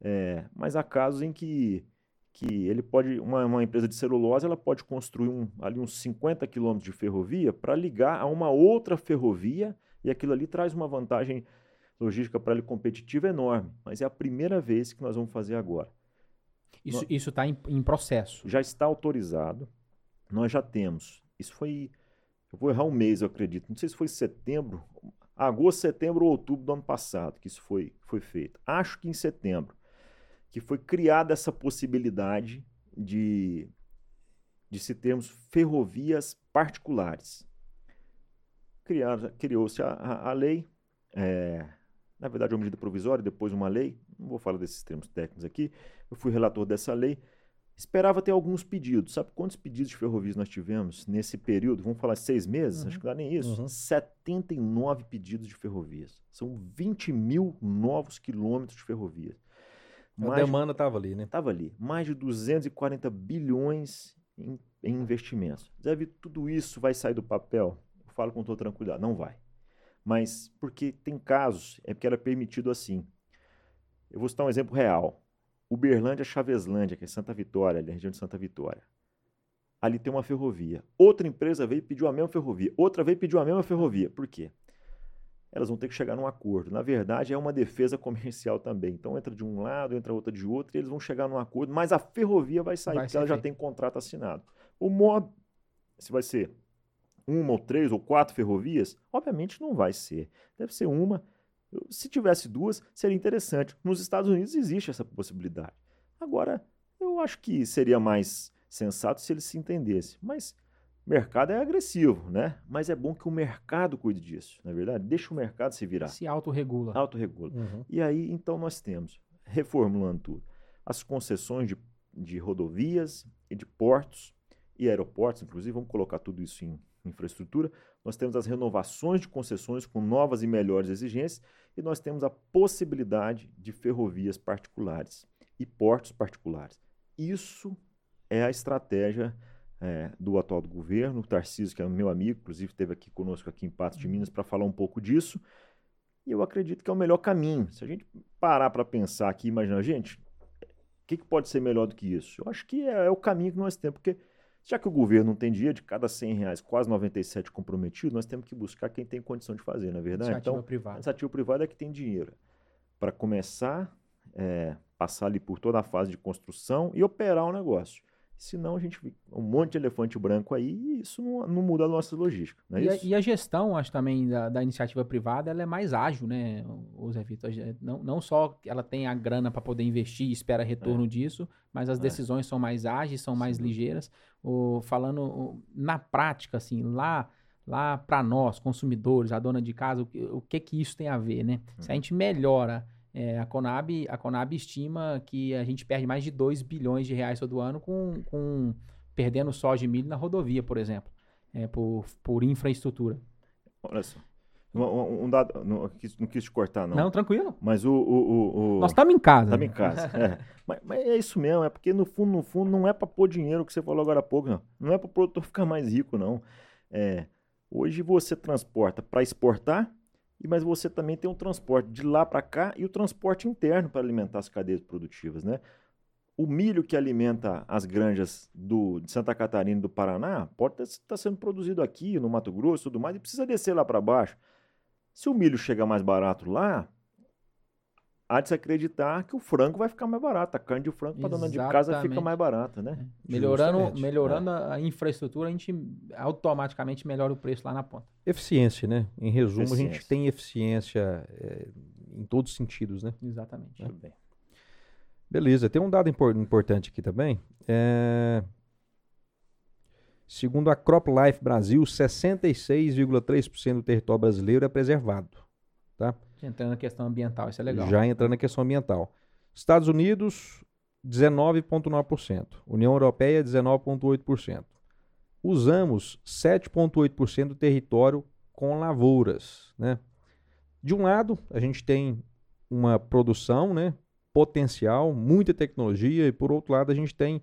C: é, mas há casos em que, que ele pode, uma, uma empresa de celulose, ela pode construir um, ali uns 50 quilômetros de ferrovia para ligar a uma outra ferrovia e aquilo ali traz uma vantagem logística para ele competitiva enorme. Mas é a primeira vez que nós vamos fazer agora.
A: Isso está em, em processo.
C: Já está autorizado. Nós já temos. Isso foi. Eu vou errar um mês, eu acredito. Não sei se foi setembro, agosto, setembro ou outubro do ano passado que isso foi, foi feito. Acho que em setembro. Que foi criada essa possibilidade de, de se termos ferrovias particulares. Criou-se a, a, a, lei, é, na verdade, uma medida provisória, depois uma lei. Não vou falar desses termos técnicos aqui. Eu fui relator dessa lei. Esperava ter alguns pedidos. Sabe quantos pedidos de ferrovias nós tivemos nesse período? Vamos falar seis meses? Uhum. Acho que não dá nem isso. Uhum. 79 pedidos de ferrovias. São 20 mil novos quilômetros de ferrovias.
B: A demanda estava ali, né?
C: Estava ali. Mais de 240 bilhões em, em investimentos. Deve tudo isso vai sair do papel? Eu falo com toda tranquilidade. Não vai. Mas porque tem casos, é porque era permitido assim. Eu vou citar um exemplo real. Uberlândia, Chaveslândia, que é Santa Vitória, ali, a região de Santa Vitória. Ali tem uma ferrovia. Outra empresa veio e pediu a mesma ferrovia. Outra veio e pediu a mesma ferrovia. Por quê? Elas vão ter que chegar num acordo. Na verdade, é uma defesa <laughs> comercial também. Então, entra de um lado, entra outra de outro, e eles vão chegar num acordo, mas a ferrovia vai sair, vai porque ela já tem contrato assinado. O modo, se vai ser uma ou três ou quatro ferrovias, obviamente não vai ser. Deve ser uma, se tivesse duas, seria interessante. Nos Estados Unidos existe essa possibilidade. Agora, eu acho que seria mais sensato se eles se entendessem. Mas mercado é agressivo, né? Mas é bom que o mercado cuide disso, não é verdade? Deixa o mercado se virar.
A: Se autorregula.
C: Autorregula. Uhum. E aí, então, nós temos, reformulando tudo, as concessões de, de rodovias e de portos e aeroportos, inclusive, vamos colocar tudo isso em infraestrutura, nós temos as renovações de concessões com novas e melhores exigências e nós temos a possibilidade de ferrovias particulares e portos particulares. Isso é a estratégia é, do atual do governo. O Tarcísio, que é meu amigo, inclusive esteve aqui conosco aqui em Patos de Minas para falar um pouco disso. E eu acredito que é o melhor caminho. Se a gente parar para pensar aqui, imaginar, gente, o que, que, pode ser melhor do que isso? Eu acho que é, é o caminho que nós temos, porque já que o governo não tem dinheiro, de cada 100 reais, quase 97 comprometidos, nós temos que buscar quem tem condição de fazer, na é verdade?
A: Iniciativa então, privada.
C: Iniciativa privada é que tem dinheiro para começar, é, passar ali por toda a fase de construção e operar o negócio. Senão a gente fica um monte de elefante branco aí e isso não, não muda a nossa logística. É
A: e, a, e, a, gestão, acho também, da, da, iniciativa privada, ela é mais ágil, né, o Zé Vitor? Não, não só ela tem a grana para poder investir e espera retorno é. disso, mas as é. decisões são mais ágeis, são mais Sim. ligeiras. O, falando o, na prática, assim, lá lá para nós, consumidores, a dona de casa, o, o que que isso tem a ver, né? Hum. Se a uhum. gente melhora é, a, Conab, a Conab estima que a gente perde mais de 2 bilhões de reais todo ano com, com perdendo soja e milho na rodovia, por exemplo, é, por, por infraestrutura.
C: Olha só. Um, um dado, não, não, quis, não quis te cortar, não.
A: Não, tranquilo.
C: Mas o. o,
A: o Nós estamos em casa.
C: Estamos em casa. <laughs> é. Mas, mas, é isso mesmo, é porque no fundo, no fundo, não é para pôr dinheiro que você falou agora há pouco, não. Não é para o produtor <laughs> ficar mais rico, não. É, hoje você transporta para exportar mas você também tem um transporte de lá para cá e o transporte interno para alimentar as cadeias produtivas, né? O milho que alimenta as granjas do, de Santa Catarina e do Paraná pode estar tá sendo produzido aqui no Mato Grosso e tudo mais e precisa descer lá para baixo. Se o milho chega mais barato lá, há de se acreditar que o frango vai ficar mais barato. A carne de frango para dona de casa fica mais barata, né?
A: É. Melhorando, melhorando é. a infraestrutura, a gente automaticamente melhora o preço lá na ponta.
B: Eficiência, né? Em resumo, eficiência. a gente tem eficiência é, em todos os sentidos, né?
A: Exatamente. É. bem.
B: Beleza, tem um dado impor importante aqui também. É... Segundo a CropLife Brasil, 66,3% do território brasileiro é preservado. Tá?
A: Entrando na questão ambiental, isso é legal.
B: Já entrando na questão ambiental. Estados Unidos, 19,9%. União Europeia, 19,8%. Usamos 7,8% do território com lavouras. Né? De um lado, a gente tem uma produção né, potencial, muita tecnologia, e por outro lado, a gente tem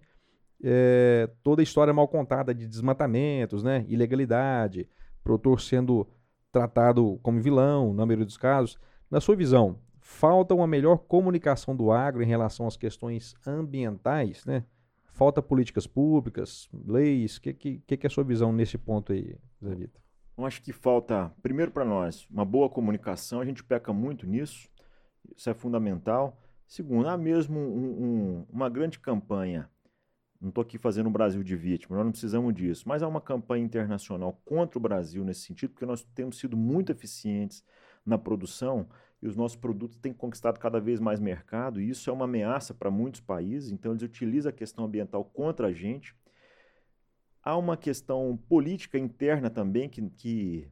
B: é, toda a história mal contada de desmatamentos, né, ilegalidade, produtor sendo tratado como vilão, na maioria dos casos. Na sua visão, falta uma melhor comunicação do agro em relação às questões ambientais, né? Falta políticas públicas, leis. O que, que, que é a sua visão nesse ponto aí, Zé Vitor?
C: Eu acho que falta, primeiro para nós, uma boa comunicação. A gente peca muito nisso. Isso é fundamental. Segundo, há mesmo um, um, uma grande campanha. Não estou aqui fazendo o Brasil de vítima, nós não precisamos disso. Mas há uma campanha internacional contra o Brasil nesse sentido, porque nós temos sido muito eficientes na produção e os nossos produtos têm conquistado cada vez mais mercado, e isso é uma ameaça para muitos países, então eles utilizam a questão ambiental contra a gente. Há uma questão política interna também que, que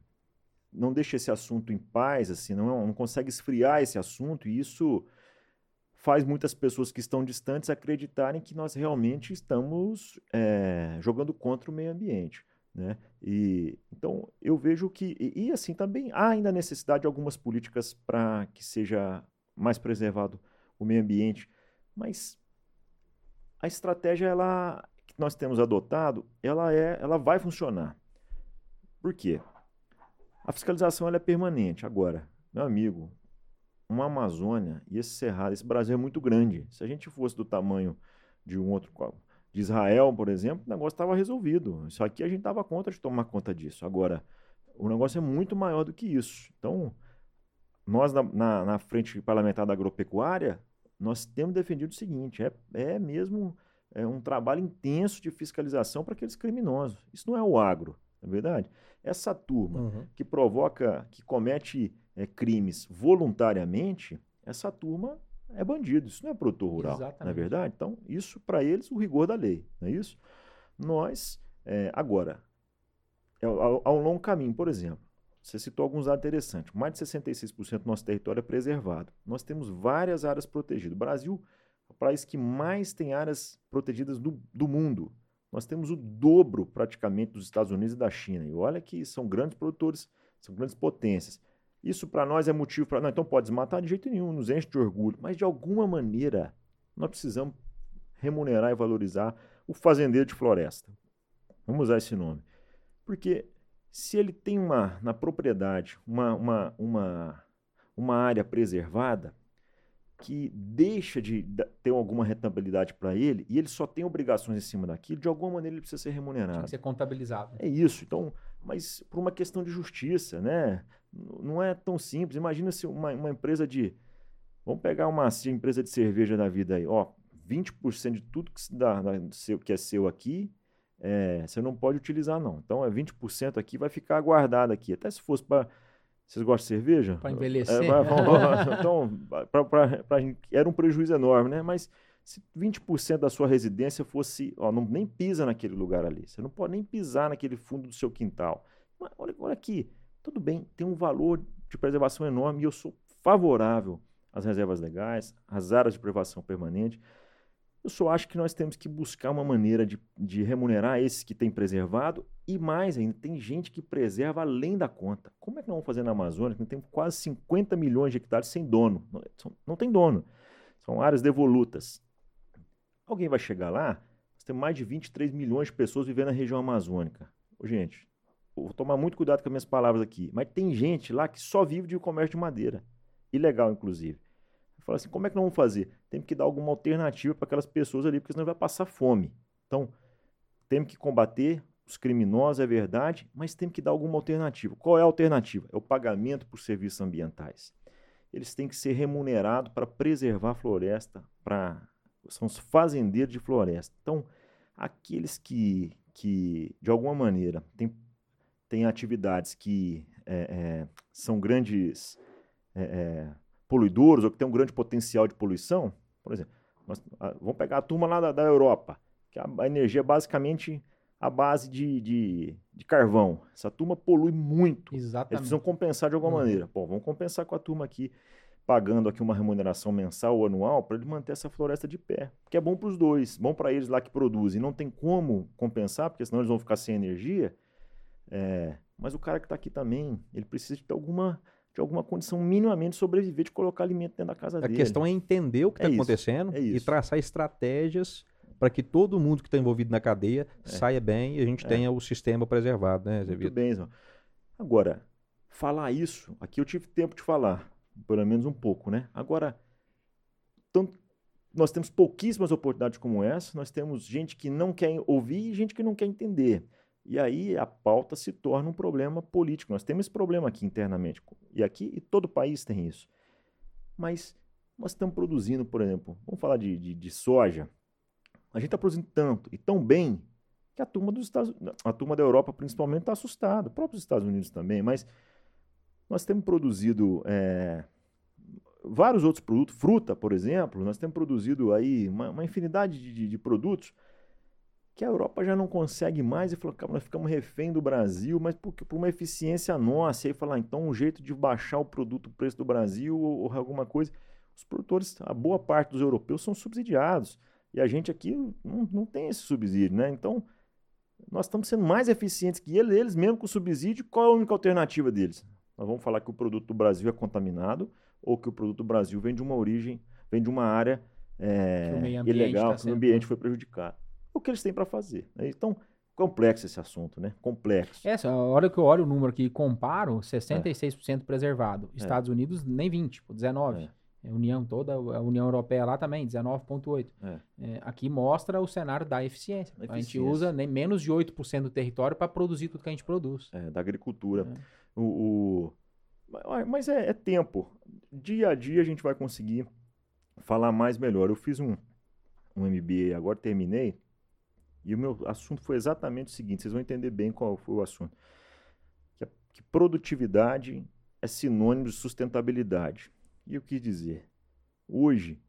C: não deixa esse assunto em paz, assim, não, não consegue esfriar esse assunto, e isso faz muitas pessoas que estão distantes acreditarem que nós realmente estamos é, jogando contra o meio ambiente. Né? E, então, eu vejo que, e, e, assim, também há ainda necessidade de algumas políticas para que seja mais preservado o meio ambiente, mas a estratégia ela, que nós temos adotado, ela, é, ela vai funcionar. Por quê? A fiscalização ela é permanente. Agora, meu amigo, uma Amazônia e esse Cerrado, esse Brasil é muito grande. Se a gente fosse do tamanho de um outro de Israel, por exemplo, o negócio estava resolvido. Isso aqui a gente estava contra de tomar conta disso. Agora, o negócio é muito maior do que isso. Então, nós na, na, na frente parlamentar da agropecuária, nós temos defendido o seguinte: é, é mesmo é um trabalho intenso de fiscalização para aqueles criminosos. Isso não é o agro, é verdade? Essa turma uhum. que provoca, que comete é, crimes voluntariamente, essa turma é bandido, isso não é produtor rural, Exatamente. não é verdade? Então, isso para eles o rigor da lei, não é isso? Nós, é, agora, é, há um longo caminho, por exemplo, você citou alguns dados interessantes, mais de 66% do nosso território é preservado. Nós temos várias áreas protegidas. O Brasil é o país que mais tem áreas protegidas do, do mundo. Nós temos o dobro, praticamente, dos Estados Unidos e da China. E olha que são grandes produtores, são grandes potências. Isso para nós é motivo para. Não, então pode desmatar de jeito nenhum, nos enche de orgulho. Mas de alguma maneira, nós precisamos remunerar e valorizar o fazendeiro de floresta. Vamos usar esse nome. Porque se ele tem uma, na propriedade uma, uma, uma, uma área preservada que deixa de ter alguma rentabilidade para ele e ele só tem obrigações em cima daquilo, de alguma maneira ele precisa ser remunerado. Tem que
A: ser contabilizado.
C: É isso. Então, mas por uma questão de justiça, né? Não é tão simples. Imagina se uma, uma empresa de. Vamos pegar uma empresa de cerveja da vida aí, ó. 20% de tudo que, se dá, que é seu aqui, é, você não pode utilizar, não. Então, é 20% aqui, vai ficar guardado aqui. Até se fosse para. Vocês gostam de cerveja?
A: Para envelhecer. É,
C: pra, <laughs> então, pra, pra, pra, era um prejuízo enorme, né? Mas se 20% da sua residência fosse. Ó, não, nem pisa naquele lugar ali. Você não pode nem pisar naquele fundo do seu quintal. Mas olha, olha aqui. Tudo bem, tem um valor de preservação enorme e eu sou favorável às reservas legais, às áreas de preservação permanente. Eu só acho que nós temos que buscar uma maneira de, de remunerar esses que têm preservado e mais ainda, tem gente que preserva além da conta. Como é que nós vamos fazer na Amazônia, que tem quase 50 milhões de hectares sem dono? Não, não tem dono. São áreas devolutas. Alguém vai chegar lá, nós temos mais de 23 milhões de pessoas vivendo na região amazônica. Ô, gente, vou tomar muito cuidado com as minhas palavras aqui, mas tem gente lá que só vive de comércio de madeira. Ilegal, inclusive. Eu falo assim, como é que nós vamos fazer? Temos que dar alguma alternativa para aquelas pessoas ali, porque senão vai passar fome. Então, temos que combater os criminosos, é verdade, mas temos que dar alguma alternativa. Qual é a alternativa? É o pagamento por serviços ambientais. Eles têm que ser remunerados para preservar a floresta, para são os fazendeiros de floresta. Então, aqueles que, que de alguma maneira, têm tem atividades que é, é, são grandes é, é, poluidores ou que têm um grande potencial de poluição, por exemplo, nós, a, vamos pegar a turma lá da, da Europa, que a, a, energia é basicamente a base de, de, de, carvão. Essa turma polui muito.
A: Exatamente.
C: Eles precisam compensar de alguma uhum. maneira. Bom, vamos compensar com a turma aqui, pagando aqui uma remuneração mensal ou anual para ele manter essa floresta de pé. Que é bom para os dois, bom para eles lá que produzem. Não tem como compensar, porque senão eles vão ficar sem energia é, mas o cara que está aqui também, ele precisa de alguma, de alguma condição minimamente sobreviver, de colocar alimento dentro da casa
B: a
C: dele.
B: A questão é entender o que está é acontecendo é e traçar estratégias para que todo mundo que está envolvido na cadeia é. saia bem e a gente é. tenha o sistema preservado, né, Zé
C: Muito bem, Zé. Agora, falar isso, aqui eu tive tempo de falar, pelo menos um pouco, né? Agora, tanto, nós temos pouquíssimas oportunidades como essa, nós temos gente que não quer ouvir e gente que não quer entender. E aí a pauta se torna um problema político. Nós temos esse problema aqui internamente. E aqui, e todo país tem isso. Mas nós estamos produzindo, por exemplo, vamos falar de, de, de soja. A gente está produzindo tanto e tão bem que a turma dos Estados a turma da Europa principalmente está assustada, próprios Estados Unidos também, mas nós temos produzido é, vários outros produtos, fruta, por exemplo, nós temos produzido aí uma, uma infinidade de, de, de, produtos que a Europa já não consegue mais e falou, nós ficamos refém do Brasil, mas por, por uma eficiência nossa, e aí falar, então um jeito de baixar o produto, o preço do Brasil ou, ou alguma coisa. Os produtores, a boa parte dos europeus são subsidiados e a gente aqui não, não tem esse subsídio, né? Então, nós estamos sendo mais eficientes que eles, eles mesmo com o subsídio, qual é a única alternativa deles? Nós vamos falar que o produto do Brasil é contaminado ou que o produto do Brasil vem de uma origem, vem de uma área é, que ilegal, tá que o ambiente foi prejudicado. É o que eles têm para fazer. Né? Então, complexo esse assunto, né? Complexo.
A: Essa, a hora que eu olho o número aqui e comparo, 66% é. preservado. É. Estados é. Unidos, nem 20%, tipo, 19%. A União toda, a União Europeia lá também, 19,8%. É. É, aqui mostra o cenário da eficiência. A, eficiência. a gente usa nem menos de 8% do território para produzir tudo que a gente produz.
C: É, da agricultura. É. O, o, mas é, é, tempo. Dia a dia a gente vai conseguir falar mais melhor. Eu fiz um, um MBA, agora terminei, e o meu assunto foi exatamente o seguinte: vocês vão entender bem qual foi o assunto. Que, que produtividade é sinônimo de sustentabilidade. E eu quis dizer, hoje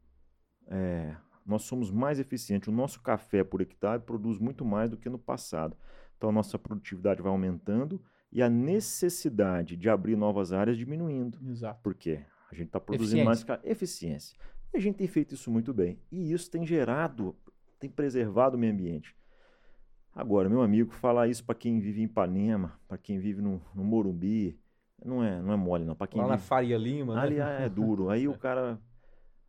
C: é, nós somos mais eficientes. O nosso café por hectare produz muito mais do que no passado. Então a nossa produtividade vai aumentando e a necessidade de abrir novas áreas diminuindo.
A: Exato.
C: Por quê? A gente está produzindo eficiência. mais eficiência. E a gente tem feito isso muito bem. E isso tem gerado, tem preservado o meio ambiente. Agora, meu amigo, falar isso para quem vive em Ipanema, para quem vive no, no Morumbi, não é, não é mole, não. Para quem
B: Lá
C: vive...
B: na Faria Lima,
C: né? Ali é duro. Aí o <laughs> cara.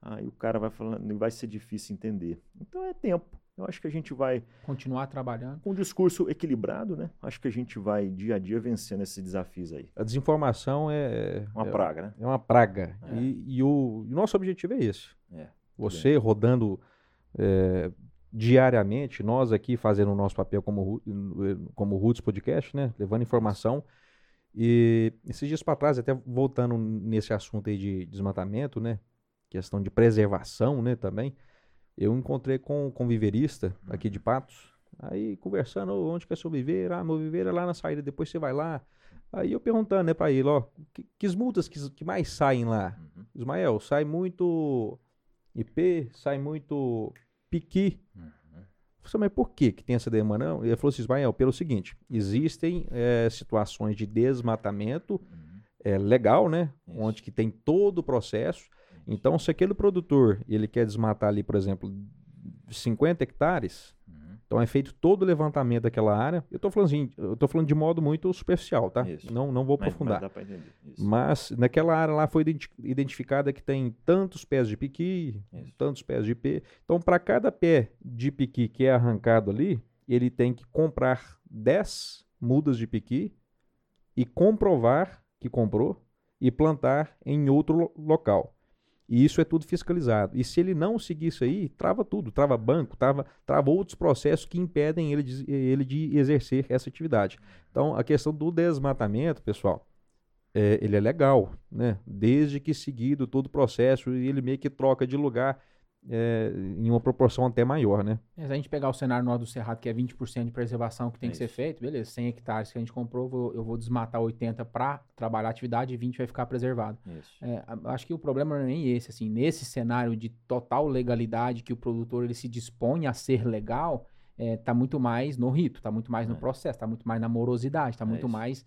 C: Aí o cara vai falando, vai ser difícil entender. Então é tempo. Eu acho que a gente vai.
A: Continuar trabalhando.
C: Com um discurso equilibrado, né? Acho que a gente vai dia a dia vencendo esses desafios aí.
B: A desinformação é.
C: Uma
B: é,
C: praga, né?
B: É uma praga. É. E, e, o, e, o, nosso objetivo é esse. É. Você bem. rodando é, diariamente, nós aqui fazendo o nosso papel como, como Roots Podcast, né? Levando informação. E esses dias para trás, até voltando nesse assunto aí de desmatamento, né? Questão de preservação, né, também. Eu encontrei com, um viverista aqui de Patos. Aí conversando, onde que é seu viveiro? Ah, meu viveiro é lá na saída, depois você vai lá. Aí eu perguntando, né, para ele, ó, que, que multas que, que mais saem lá? Uhum. Ismael, sai muito IP, sai muito piqui. Falei, mas por que, que tem essa demanda? Não. Ele falou assim, Ismael, pelo seguinte, existem é, situações de desmatamento uhum. é, legal, né? Isso. Onde que tem todo o processo. Isso. Então, se aquele produtor ele quer desmatar ali, por exemplo, 50 hectares, então é feito todo o levantamento daquela área. Eu estou falando assim, eu tô falando de modo muito superficial, tá? Isso. Não, não vou aprofundar. Mas, mas, mas, naquela área lá foi identificada que tem tantos pés de piqui, Isso. tantos pés de IP. Então, para cada pé de piqui que é arrancado ali, ele tem que comprar 10 mudas de piqui e comprovar que comprou e plantar em outro local. E isso é tudo fiscalizado. E se ele não seguir isso aí, trava tudo, trava banco, trava, trava outros processos que impedem ele de, ele de exercer essa atividade. Então, a questão do desmatamento, pessoal, é, ele é legal, né? Desde que seguido todo o processo ele meio que troca de lugar é, em uma proporção até maior, né?
A: É, se a gente pegar o cenário no do Cerrado, que é 20% de preservação que tem é que ser feito, beleza, 100 hectares que a gente comprou, vou, eu vou desmatar 80 para trabalhar a atividade e 20 vai ficar preservado. É, acho que o problema não é nem esse, assim, nesse cenário de total legalidade que o produtor ele se dispõe a ser legal, é, tá muito mais no rito, tá muito mais no é. processo, tá muito mais na morosidade, tá é muito mais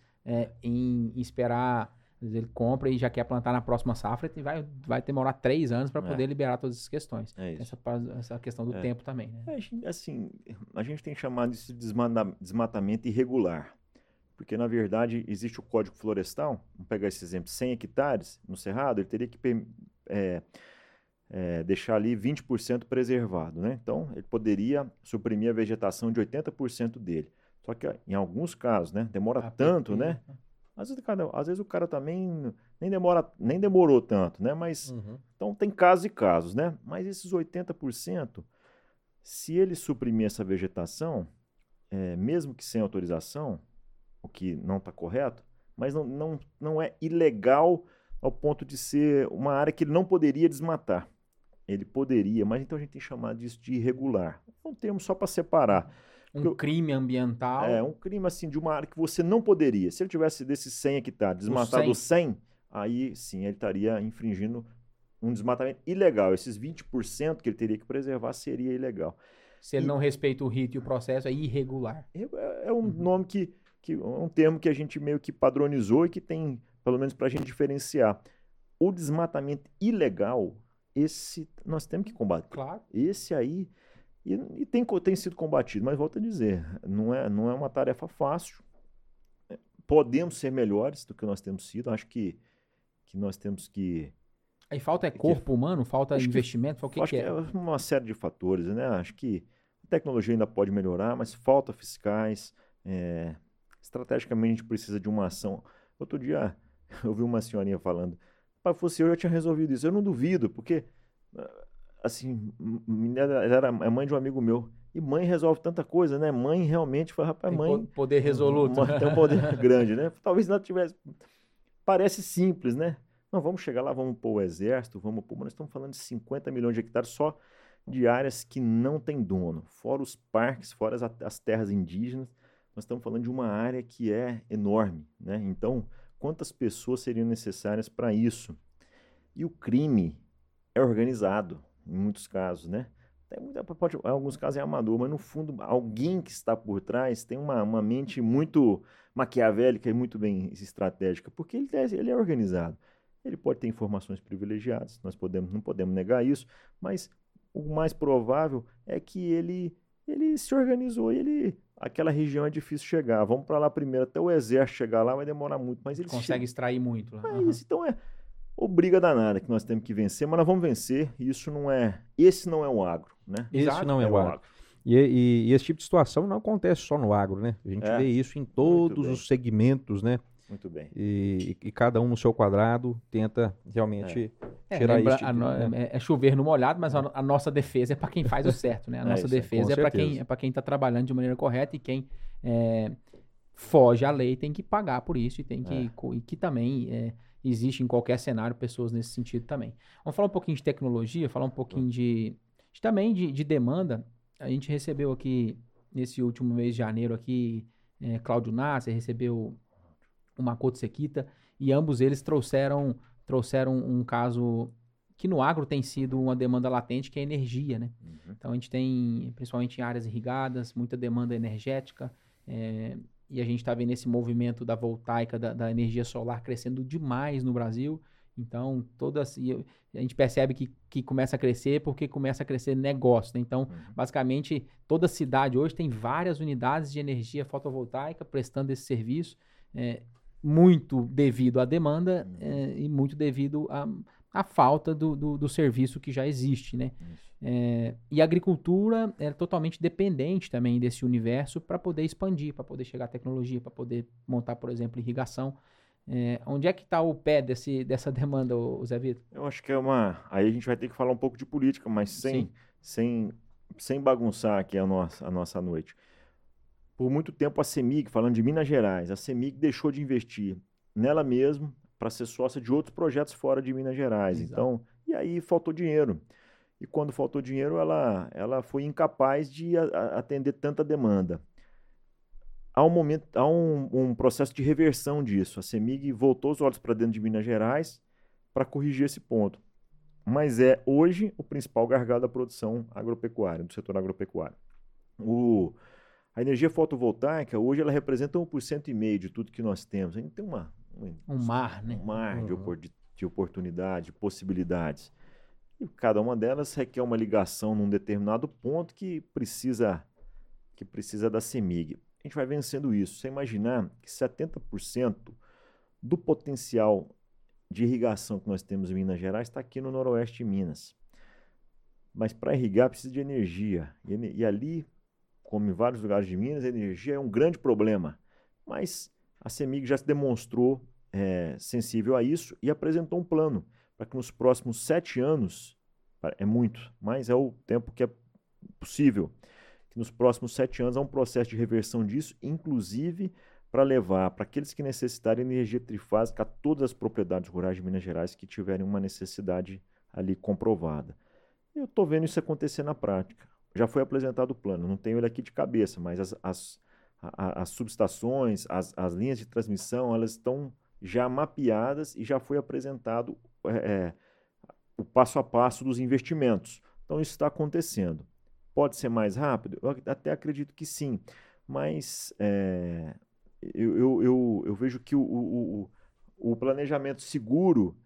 A: em, em esperar ele compra e já quer plantar na próxima safra e vai, vai demorar três anos para é. poder liberar todas essas questões. É essa, essa questão do é. tempo também. Né?
C: É, assim, a gente tem chamado isso de desmatamento irregular. Porque, na verdade, existe o Código Florestal, vamos pegar esse exemplo, 100 hectares no Cerrado, ele teria que é, é, deixar ali 20% preservado. Né? Então, ele poderia suprimir a vegetação de 80% dele. Só que, em alguns casos, né, demora tanto, né? Às vezes, cara, às vezes o cara também nem demora, nem demorou tanto, né? Mas uhum. então tem casos e casos, né? Mas esses 80%, se ele suprimir essa vegetação, é, mesmo que sem autorização, o que não está correto, mas não, não, não é ilegal ao ponto de ser uma área que ele não poderia desmatar. Ele poderia, mas então a gente tem chamado disso de irregular. É um termo só para separar.
A: Um Porque, crime ambiental.
C: É, um crime assim de uma área que você não poderia. Se ele tivesse desses 100 hectares desmatado 100. 100, aí sim ele estaria infringindo um desmatamento ilegal. Esses 20% que ele teria que preservar seria ilegal.
A: Se ele e, não respeita o rito e o processo, é irregular.
C: É, é um uhum. nome que, que. um termo que a gente meio que padronizou e que tem, pelo menos para a gente diferenciar. O desmatamento ilegal, esse nós temos que combater.
A: Claro.
C: Esse aí. E, e tem, tem sido combatido, mas volto a dizer, não é, não é uma tarefa fácil. Podemos ser melhores do que nós temos sido. Acho que, que nós temos que.
A: Aí falta é corpo que, humano, falta investimento, o que,
C: acho
A: que é?
C: é? uma série de fatores, né? Acho que a tecnologia ainda pode melhorar, mas falta fiscais. É, estrategicamente a gente precisa de uma ação. Outro dia <laughs> eu vi uma senhorinha falando, pai, fosse eu, já tinha resolvido isso. Eu não duvido, porque assim, ela era a mãe de um amigo meu. E mãe resolve tanta coisa, né? Mãe realmente foi, rapaz,
A: tem
C: mãe.
A: Poder resoluto.
C: Uma, tem um poder <laughs> grande, né? Talvez não tivesse. Parece simples, né? Não, vamos chegar lá, vamos pôr o exército, vamos pôr. Mas nós estamos falando de 50 milhões de hectares só de áreas que não tem dono. Fora os parques, fora as, as terras indígenas. Nós estamos falando de uma área que é enorme, né? Então, quantas pessoas seriam necessárias para isso? E o crime é organizado em muitos casos, né? Tem muita, pode, em alguns casos é amador, mas no fundo alguém que está por trás tem uma, uma mente muito maquiavélica e muito bem estratégica, porque ele é, ele é organizado. Ele pode ter informações privilegiadas, nós podemos, não podemos negar isso, mas o mais provável é que ele, ele se organizou e ele aquela região é difícil chegar. Vamos para lá primeiro, até o exército chegar lá vai demorar muito, mas ele
A: consegue extrair muito.
C: É uhum. isso, então é obriga danada que nós temos que vencer, mas nós vamos vencer. E isso não é, esse não é o agro, né?
B: Esse Exato, não é, é o agro. agro. E, e, e, esse tipo de situação não acontece só no agro, né? A gente é. vê isso em todos os segmentos, né?
C: Muito bem.
B: E, e, cada um no seu quadrado tenta realmente é. tirar é, lembra,
A: isso. Tipo, né? é, chover no molhado, mas a, a nossa defesa é para quem faz o <laughs> certo, né? A é nossa defesa é para quem é para quem está trabalhando de maneira correta e quem é, foge à lei tem que pagar por isso e tem que e que também existe em qualquer cenário pessoas nesse sentido também. Vamos falar um pouquinho de tecnologia, falar um pouquinho de, de também de, de, demanda. A gente recebeu aqui nesse último mês de janeiro aqui é, Cláudio Nasser, recebeu o Makoto Sekita e ambos eles trouxeram trouxeram um caso que no agro tem sido uma demanda latente, que é energia, né? Uhum. Então a gente tem, principalmente em áreas irrigadas, muita demanda energética. É, e a gente está vendo esse movimento da voltaica, da, da, energia solar crescendo demais no Brasil. Então, todas, a gente percebe que, que começa a crescer porque começa a crescer negócio. Né? Então, uhum. basicamente, toda cidade hoje tem várias unidades de energia fotovoltaica prestando esse serviço, é, muito devido à demanda uhum. é, e muito devido à, à falta do, do, do, serviço que já existe. Né? É, e a agricultura é totalmente dependente também desse universo para poder expandir, para poder chegar à tecnologia, para poder montar, por exemplo, irrigação. É, onde é que está o pé desse, dessa <laughs> demanda, Zé Vitor?
C: Eu acho que é uma. Aí a gente vai ter que falar um pouco de política, mas sem, sem, sem bagunçar aqui a nossa, a nossa noite. Por muito tempo a CEMIG, falando de Minas Gerais, a CEMIG deixou de investir nela mesma para ser sócia de outros projetos fora de Minas Gerais. Exato. Então, e aí faltou dinheiro e quando faltou dinheiro, ela, ela foi incapaz de a, a atender tanta demanda. Há um momento, há um, um, processo de reversão disso. A CEMIG voltou os olhos para dentro de Minas Gerais para corrigir esse ponto. Mas é hoje o principal gargalo da produção agropecuária, do setor agropecuário. O, a energia fotovoltaica, hoje, ela representa 1,5% de tudo que nós temos. A gente tem uma,
A: um, mar, né?
C: Um mar uhum. de, de oportunidade, de possibilidades. E cada uma delas requer uma ligação num determinado ponto que precisa que precisa da CEMIG. A gente vai vencendo isso. Você imaginar que 70% do potencial de irrigação que nós temos em Minas Gerais está aqui no noroeste de Minas. Mas para irrigar precisa de energia. E, e, ali, como em vários lugares de Minas, a energia é um grande problema. Mas A CEMIG já se demonstrou é, sensível a isso e apresentou um plano para que nos próximos sete anos, é muito, mas é o tempo que é possível, que nos próximos sete anos há um processo de reversão disso, inclusive para levar para aqueles que necessitarem energia trifásica a todas as propriedades rurais de Minas Gerais que tiverem uma necessidade ali comprovada. Eu estou vendo isso acontecer na prática. Já foi apresentado o plano, não tenho ele aqui de cabeça, mas as, as, a, as subestações, as, as linhas de transmissão, elas estão já mapeadas e já foi apresentado é, é, o passo a passo dos investimentos. Então isso está acontecendo. Pode ser mais rápido? Eu até acredito que sim, mas é, eu, eu, eu, eu, vejo que o, o, o planejamento seguro,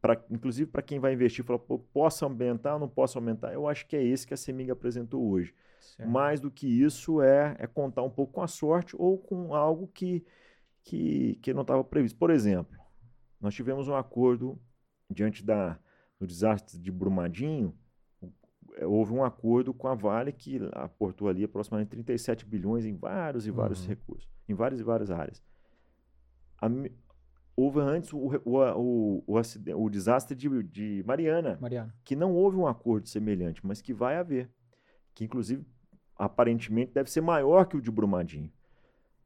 C: pra, inclusive para quem vai investir, fala, posso aumentar ou não posso aumentar? Eu acho que é esse que a Semig apresentou hoje. Certo. Mais do que isso é, é contar um pouco com a sorte ou com algo que, que, que não estava previsto. Por exemplo, nós tivemos um acordo diante da, do desastre de Brumadinho, é, houve um acordo com a Vale que aportou ali aproximadamente 37 bilhões em vários e vários uhum. recursos, em várias e várias áreas. A, houve antes o, o, o, o, o desastre de, de Mariana,
A: Mariana,
C: que não houve um acordo semelhante, mas que vai haver, que inclusive aparentemente deve ser maior que o de Brumadinho.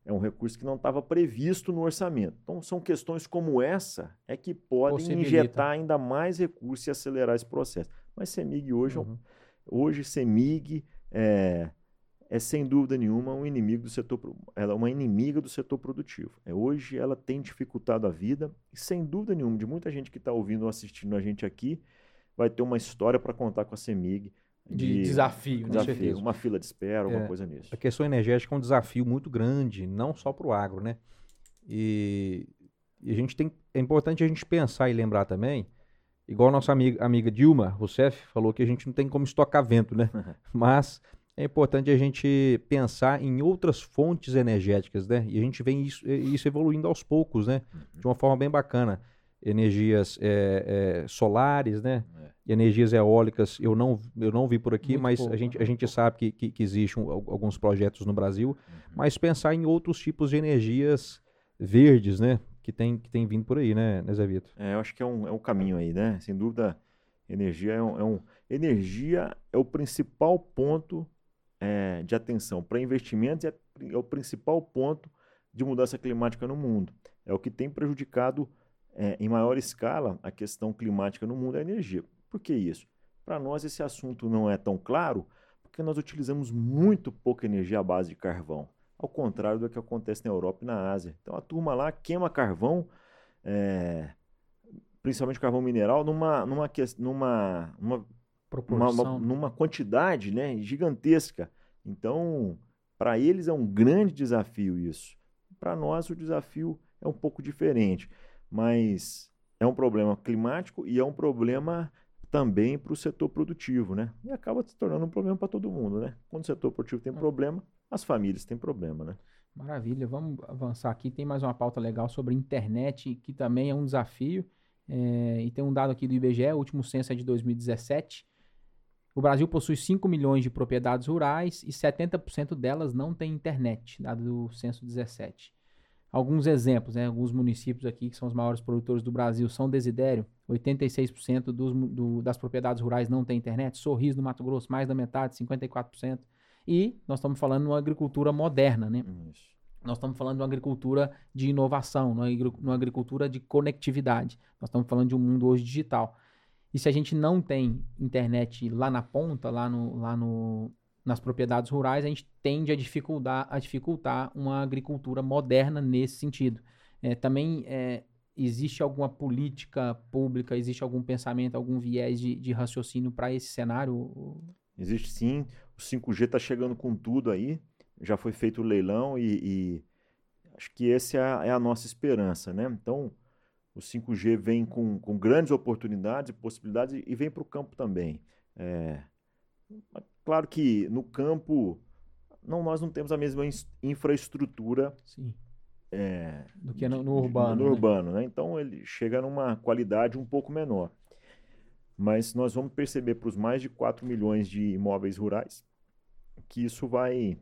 C: É um recurso que não estava previsto no orçamento. Então, são questões como essa é que podem injetar ainda mais recursos e acelerar esse processo. Mas CEMIG hoje, uhum. hoje CEMIG é, é sem dúvida nenhuma um inimigo do setor, ela é uma inimiga do setor produtivo. É, hoje ela tem dificultado a vida e sem dúvida nenhuma de muita gente que está ouvindo ou assistindo a gente aqui vai ter uma história para contar com a CEMIG
A: de, de desafio,
C: desafio uma fila de espera, alguma é, coisa nisso.
B: A questão energética é um desafio muito grande, não só para o agro, né? E, e, a gente tem, é importante a gente pensar e lembrar também, igual a nossa amiga, amiga Dilma Rousseff falou que a gente não tem como estocar vento, né? <laughs> Mas é importante a gente pensar em outras fontes energéticas, né? E a gente vem isso, isso evoluindo aos poucos, né? Uhum. De uma forma bem bacana energias é, é, solares, né? É. Energias eólicas eu não, eu não vi por aqui, muito mas pouco, a gente, a gente sabe que, que, que existem alguns projetos no Brasil, uhum. mas pensar em outros tipos de energias verdes, né? Que tem, que tem vindo por aí, né, né Zé Vitor?
C: É, eu acho que é um, é um caminho aí, né? Sem dúvida, energia é um, é um energia é o principal ponto é, de atenção para investimentos e é, é o principal ponto de mudança climática no mundo. É o que tem prejudicado é, em maior escala a questão climática no mundo é a energia. Por que isso? Para nós esse assunto não é tão claro porque nós utilizamos muito pouca energia à base de carvão, ao contrário do que acontece na Europa e na Ásia. Então a turma lá queima carvão, é, principalmente carvão mineral, numa, numa, numa, numa, uma, numa quantidade né, gigantesca. Então, para eles é um grande desafio isso. Para nós, o desafio é um pouco diferente mas é um problema climático e é um problema também para o setor produtivo, né? E acaba se tornando um problema para todo mundo, né? Quando o setor produtivo tem é. problema, as famílias têm problema, né?
A: Maravilha, vamos avançar aqui. Tem mais uma pauta legal sobre internet, que também é um desafio. É, e tem um dado aqui do IBGE, o último censo é de 2017. O Brasil possui 5 milhões de propriedades rurais e 70% delas não têm internet, dado do censo 17 alguns exemplos, né? Alguns municípios aqui que são os maiores produtores do Brasil são Desidério, 86% dos, do, das propriedades rurais não tem internet. Sorriso no Mato Grosso, mais da metade, 54%. E nós estamos falando de uma agricultura moderna, né? Isso. Nós estamos falando de uma agricultura de inovação, uma agricultura de conectividade. Nós estamos falando de um mundo hoje digital. E se a gente não tem internet lá na ponta, lá no, lá no, nas propriedades rurais, a gente tende a dificultar, a dificultar uma agricultura moderna nesse sentido. É, também é, existe alguma política pública, existe algum pensamento, algum viés de, de raciocínio para esse cenário?
C: Existe sim. O 5G está chegando com tudo aí. Já foi feito o leilão e, e acho que essa é a, é a, nossa esperança, né? Então, o 5G vem com, com grandes oportunidades e possibilidades e vem para o campo também. É, Claro que no campo não, nós não temos a mesma infraestrutura
A: é, do que no, no urbano.
C: No, no né? urbano, né? Então ele chega numa qualidade um pouco menor. Mas nós vamos perceber para os mais de 4 milhões de imóveis rurais que isso vai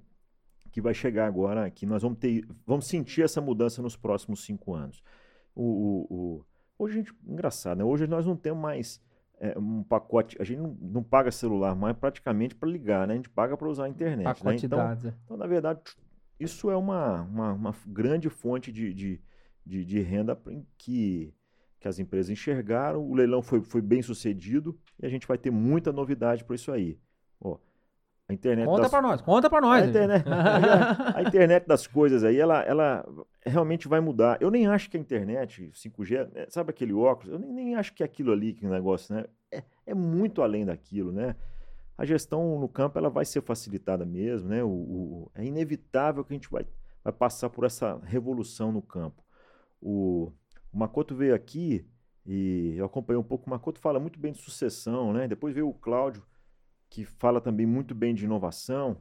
C: que vai chegar agora, que nós vamos ter, vamos sentir essa mudança nos próximos cinco anos. O, o, o hoje, gente, engraçado, né? Hoje nós não temos mais é, um pacote, a gente não, não paga celular mais praticamente para ligar, né? A gente paga para usar a internet. Pacote né? então, dados. É. então, na verdade, isso é uma, uma, uma grande fonte de, de, de, de renda que, que as empresas enxergaram. O leilão foi, foi bem sucedido e a gente vai ter muita novidade para isso aí. Ó, a internet
A: conta das... para nós, conta para nós.
C: A internet, a internet das coisas aí, ela, ela realmente vai mudar. Eu nem acho que a internet, 5G, é, sabe aquele óculos? Eu nem, nem acho que é aquilo ali que negócio, né? É, é, muito além daquilo, né? A gestão no campo ela vai ser facilitada mesmo, né? O, o, é inevitável que a gente vai, vai passar por essa revolução no campo. O, o Makoto veio aqui e eu acompanhei um pouco. O Makoto fala muito bem de sucessão, né? Depois veio o Cláudio que fala também muito bem de inovação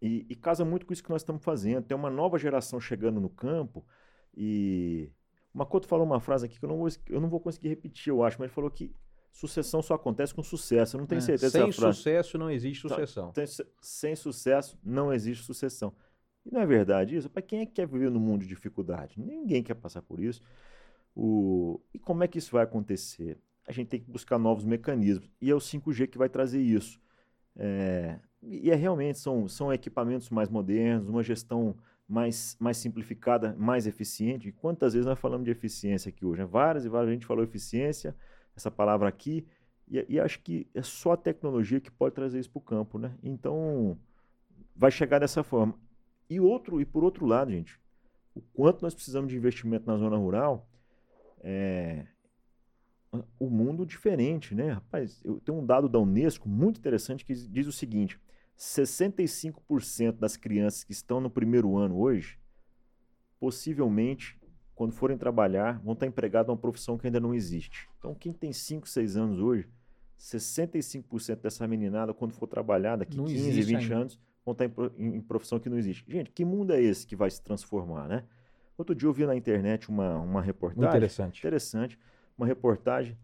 C: e, e, casa muito com isso que nós estamos fazendo. Tem uma nova geração chegando no campo e o Makoto falou uma frase aqui que eu não vou, eu não vou conseguir repetir, eu acho, mas ele falou que sucessão só acontece com sucesso. Eu não tenho é, certeza
B: Sem sucesso não existe tá, sucessão.
C: Tem, sem sucesso não existe sucessão. E não é verdade isso? Para quem é que quer viver no mundo de dificuldade? Ninguém quer passar por isso. O... E como é que isso vai acontecer? A gente tem que buscar novos mecanismos. E é o 5G que vai trazer isso. É, e é realmente, são, são equipamentos mais modernos, uma gestão mais, mais simplificada, mais eficiente. E quantas vezes nós falamos de eficiência aqui hoje? Né? Várias e várias a gente falou eficiência, essa palavra aqui, e, e acho que é só a tecnologia que pode trazer isso para o campo. Né? Então, vai chegar dessa forma. E, outro, e por outro lado, gente, o quanto nós precisamos de investimento na zona rural, é, o mundo diferente, né? Rapaz, eu tenho um dado da Unesco muito interessante que diz o seguinte: 65% das crianças que estão no primeiro ano hoje, possivelmente, quando forem trabalhar, vão estar empregados numa profissão que ainda não existe. Então, quem tem 5, 6 anos hoje, 65% dessa meninada, quando for trabalhar daqui não 15, 20 ainda. anos, vão estar em, profissão que não existe. Gente, que mundo é esse que vai se transformar, né? Outro dia eu vi na internet uma, uma reportagem.
B: Interessante.
C: Interessante uma reportagem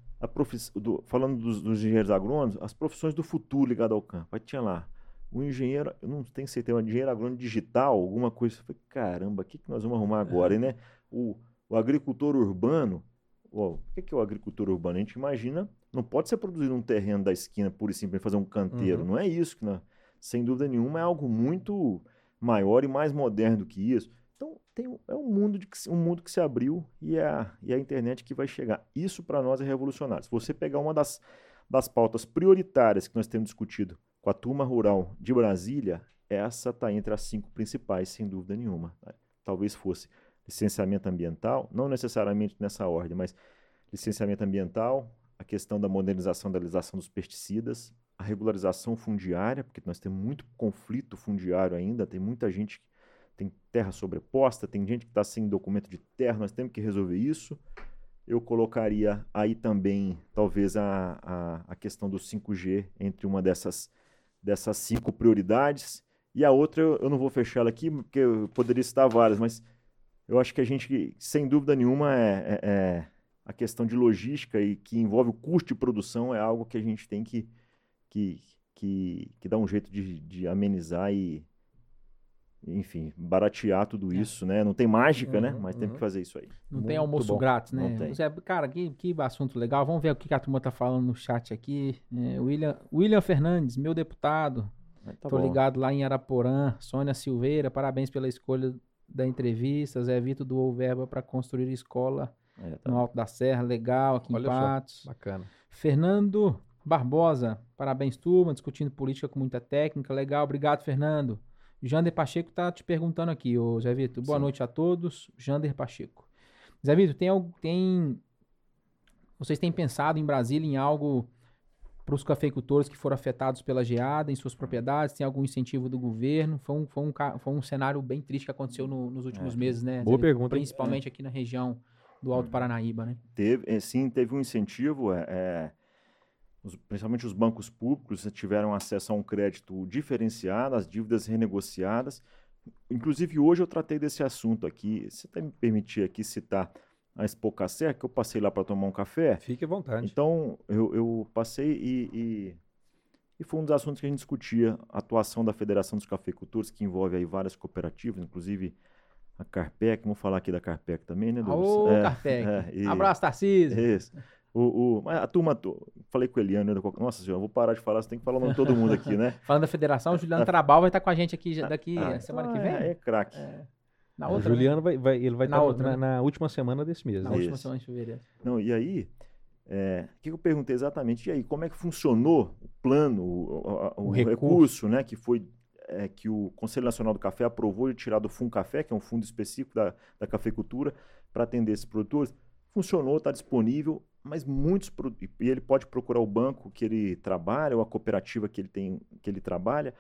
C: do, falando dos, dos, engenheiros agrônomos, as profissões do futuro ligadas ao campo. Aí tinha lá, o engenheiro, eu não tenho certeza, um engenheiro agrônomo digital, alguma coisa. Eu falei, caramba, o que, que nós vamos arrumar agora? É. Né? o, o agricultor urbano, o que, que é o agricultor urbano? A gente imagina, não pode ser produzido um terreno da esquina pura e simplesmente fazer um canteiro. Uhum. Não é isso que, nós, sem dúvida nenhuma, é algo muito maior e mais moderno do que isso. Então, tem, é um mundo, de, um mundo que se abriu e é a, e é a internet que vai chegar. Isso, para nós, é revolucionário. Se você pegar uma das, das pautas prioritárias que nós temos discutido com a turma rural de Brasília, essa está entre as cinco principais, sem dúvida nenhuma. Talvez fosse licenciamento ambiental, não necessariamente nessa ordem, mas licenciamento ambiental, a questão da modernização da legislação dos pesticidas, a regularização fundiária, porque nós temos muito conflito fundiário ainda, tem muita gente tem terra sobreposta, tem gente que está sem documento de terra, nós temos que resolver isso. Eu colocaria aí também, talvez, a, a, a questão do 5G entre uma dessas, dessas cinco prioridades. E a outra, eu, eu não vou fechar ela aqui, porque eu poderia citar várias, mas eu acho que a gente, sem dúvida nenhuma, é, é, é a questão de logística e que envolve o custo de produção é algo que a gente tem que, que, que, que dar um jeito de, de amenizar e, enfim, baratear tudo é. isso, né? Não tem mágica, né? uhum, né? Mas uhum. tem que fazer isso aí.
A: Não Muito tem almoço bom. grátis, né? Não tem. cara, que, que assunto legal. Vamos ver o que a turma tá falando no chat aqui. É, William, William Fernandes, meu deputado. Tá Tô bom. ligado lá em Araporã. Sônia Silveira, parabéns pela escolha da entrevista. Zé Vitor doou verba para construir escola é, tá no Alto da Serra. Legal, aqui Olha em Patos.
B: Só. Bacana.
A: Fernando Barbosa, parabéns, turma. Discutindo política com muita técnica. Legal, obrigado, Fernando. Jander Pacheco está te perguntando aqui, ô Zé Vitor. Boa Sim. noite a todos. Jander Pacheco. Zé Vitor, tem, tem, vocês têm pensado em Brasília em algo para os cafeicultores que foram afetados pela geada em suas propriedades? Tem algum incentivo do governo? Foi um, foi um, foi um cenário bem triste que aconteceu no, nos últimos é. meses, né?
B: Boa pergunta.
A: Principalmente é. aqui na região do Alto Paranaíba, né?
C: Teve, é, sim, teve um incentivo. É, é os, principalmente os bancos públicos tiveram acesso a um crédito diferenciado, as dívidas renegociadas. Inclusive, hoje eu tratei desse assunto aqui. Se até me permitir aqui citar a Expo Café, que eu passei lá para tomar um café.
B: Fique à vontade.
C: Então, eu, eu passei e, e, E foi um dos assuntos que a gente discutia, a atuação da Federação dos Cafeicultores, que envolve aí várias cooperativas, inclusive a Carpec, vamos falar aqui da Carpec também, né,
A: Douglas? Ô, é, Carpec. <laughs> É, e, Abraço, Tarcísio.
C: Isso. O, o, a turma, falei com o Eliano, nossa senhora, vou parar de falar, você tem que falar o nome de todo mundo aqui, né? <laughs>
A: Falando da federação, o Juliano Trabal vai estar com a gente aqui daqui ah, semana que vem.
C: É, é craque. É.
B: Na outra, o Juliano né? vai, vai, ele vai na estar outra, na, né? na, última semana desse mês.
A: Na
B: né?
A: última semana de fevereiro.
C: Não, e aí, é, o que eu perguntei exatamente? E aí, como é que funcionou o plano, o, o, o, o recurso. recurso, né, que foi é, que o Conselho Nacional do Café aprovou de tirar do Fundo Café, que é um fundo específico da, da cafeicultura, para atender esses produtores? Funcionou, está disponível mas muitos e ele pode procurar o banco que ele trabalha ou a cooperativa que ele tem que ele trabalha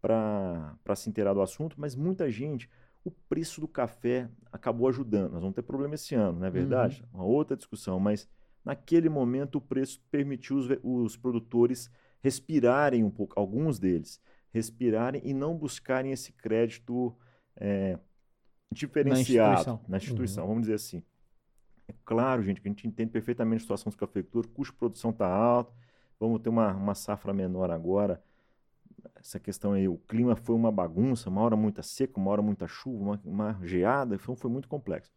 C: para se inteirar do assunto, mas muita gente o preço do café acabou ajudando. Nós vamos ter problema esse ano, não é verdade? Uhum. Uma outra discussão, mas naquele momento o preço permitiu os, os produtores respirarem um pouco, alguns deles respirarem e não buscarem esse crédito é, diferenciado na instituição, na instituição uhum. vamos dizer assim. É claro, gente, que a gente entende perfeitamente a situação dos cafeicultores, o custo de produção está alto, vamos ter uma, uma safra menor agora. Essa questão aí, o clima foi uma bagunça, uma hora muita seca, uma hora muita chuva, uma, uma geada, foi, foi muito complexo.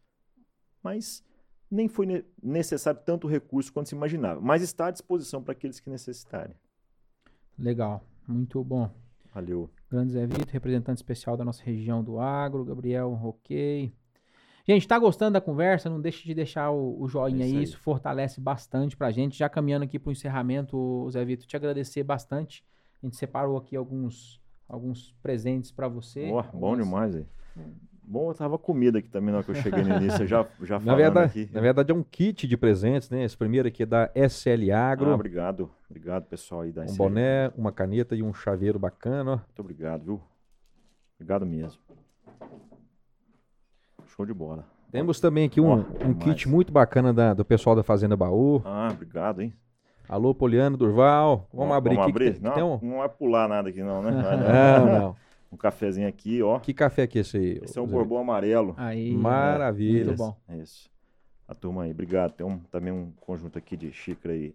C: Mas nem foi necessário tanto recurso quanto se imaginava, mas está à disposição para aqueles que necessitarem.
A: Legal, muito bom.
C: Valeu.
A: Grande Zé Vitor, representante especial da nossa região do agro, Gabriel ok. Gente, tá gostando da conversa? Não deixe de deixar o, o joinha é isso aí. Isso fortalece bastante pra gente. Já caminhando aqui pro encerramento, Zé Vitor, te agradecer bastante. A gente separou aqui alguns, alguns presentes para você.
C: Boa, bom demais aí. Bom, eu tava comida aqui também na hora que eu cheguei no início, já, já <laughs>
B: na verdade, aqui. Na verdade é um kit de presentes, né? Esse primeiro aqui é da SL Agro. Ah,
C: obrigado. Obrigado, pessoal aí da
B: Um SL. boné, uma caneta e um chaveiro bacana.
C: Muito obrigado, viu? Obrigado mesmo. Show de bola.
B: Temos também aqui um, oh, um kit muito bacana da, do pessoal da Fazenda Baú.
C: Ah, obrigado, hein?
B: Alô, Poliano, Durval. Vamos abrir
C: vamos
B: aqui.
C: Abrir? Não, um... não vai pular nada aqui não, né? <laughs>
B: não, não.
C: Um cafezinho aqui, ó.
B: Que café é esse aí?
C: Esse é um bourbon amarelo.
B: Aí, Maravilha. Muito
C: bom. Isso. A turma aí, obrigado. Tem um, também um conjunto aqui de xícara aí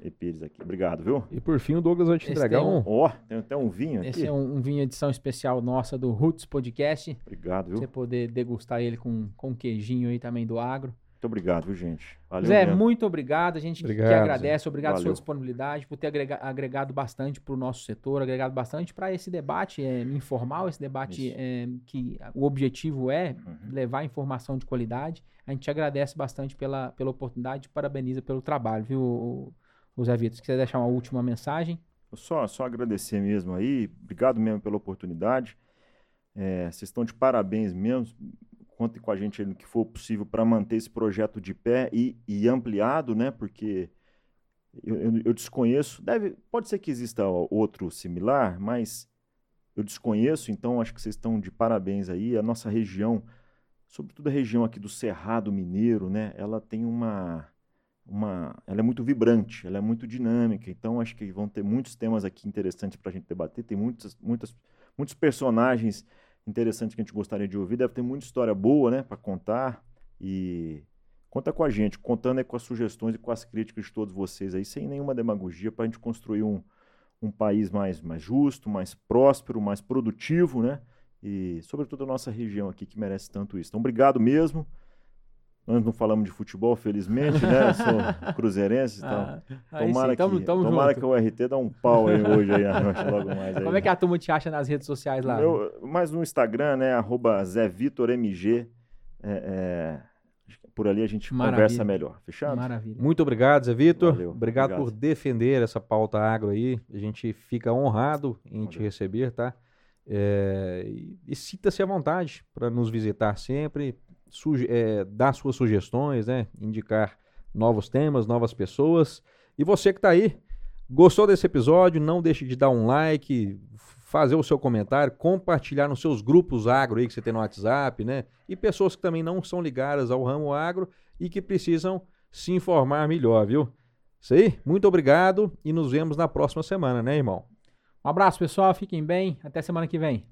C: e Pires aqui. Obrigado, viu?
B: E por fim, o Douglas vai te Esse entregar um.
C: Ó, um... oh, tem até um vinho aqui.
A: Esse é um, um, vinho edição especial nossa do Roots Podcast.
C: Obrigado, viu?
A: Você poder degustar ele com, com queijinho aí também do agro.
C: Muito obrigado, viu, gente?
A: Valeu Zé, mesmo. muito obrigado. A gente obrigado, que agradece. Obrigado pela sua disponibilidade, por ter agregado bastante para o nosso setor, agregado bastante para esse debate é, informal, esse debate é, que o objetivo é uhum. levar informação de qualidade. A gente agradece bastante pela, pela oportunidade e parabeniza pelo trabalho, viu, o Zé Vitor, se quiser deixar uma última mensagem.
C: Só, só agradecer mesmo aí, obrigado mesmo pela oportunidade. É, vocês estão de parabéns mesmo. Contem com a gente aí no que for possível para manter esse projeto de pé e, e ampliado, né? Porque eu, eu, eu, desconheço, deve, pode ser que exista outro similar, mas eu desconheço, então acho que vocês estão de parabéns aí. A nossa região, sobretudo a região aqui do Cerrado Mineiro, né? Ela tem uma uma, ela é muito vibrante, ela é muito dinâmica. Então acho que vão ter muitos temas aqui interessantes para a gente debater. Tem muitas, muitas, muitos personagens interessantes que a gente gostaria de ouvir. Deve ter muita história boa, né, para contar. E conta com a gente, contando é com as sugestões e com as críticas de todos vocês aí, sem nenhuma demagogia, para a gente construir um, um país mais, mais justo, mais próspero, mais produtivo, né? E sobretudo a nossa região aqui que merece tanto isso. Então, obrigado mesmo. Nós não falamos de futebol, felizmente, né? Sou <laughs> cruzeirense, então. Ah, tomara sim, tamo, que, tamo tomara que o RT dá um pau aí hoje aí <laughs> à noite, logo mais. Aí,
A: Como é que a turma te acha nas redes sociais lá?
C: Meu, mais no Instagram, né? Arroba ZéVitorMG. É, é, por ali a gente Maravilha. conversa melhor. Fechado?
B: Maravilha. Muito obrigado, Zé Vitor. Obrigado, obrigado, por defender essa pauta agro aí. A gente fica honrado em Valeu. te receber, tá? É, e, e sinta-se à vontade para nos visitar sempre, é, dar suas sugestões, né? indicar novos temas, novas pessoas. E você que está aí, gostou desse episódio, não deixe de dar um like, fazer o seu comentário, compartilhar nos seus grupos agro aí que você tem no WhatsApp, né? E pessoas que também não são ligadas ao ramo agro e que precisam se informar melhor, viu? Isso aí, muito obrigado e nos vemos na próxima semana, né, irmão?
A: Um abraço, pessoal, fiquem bem, até semana que vem.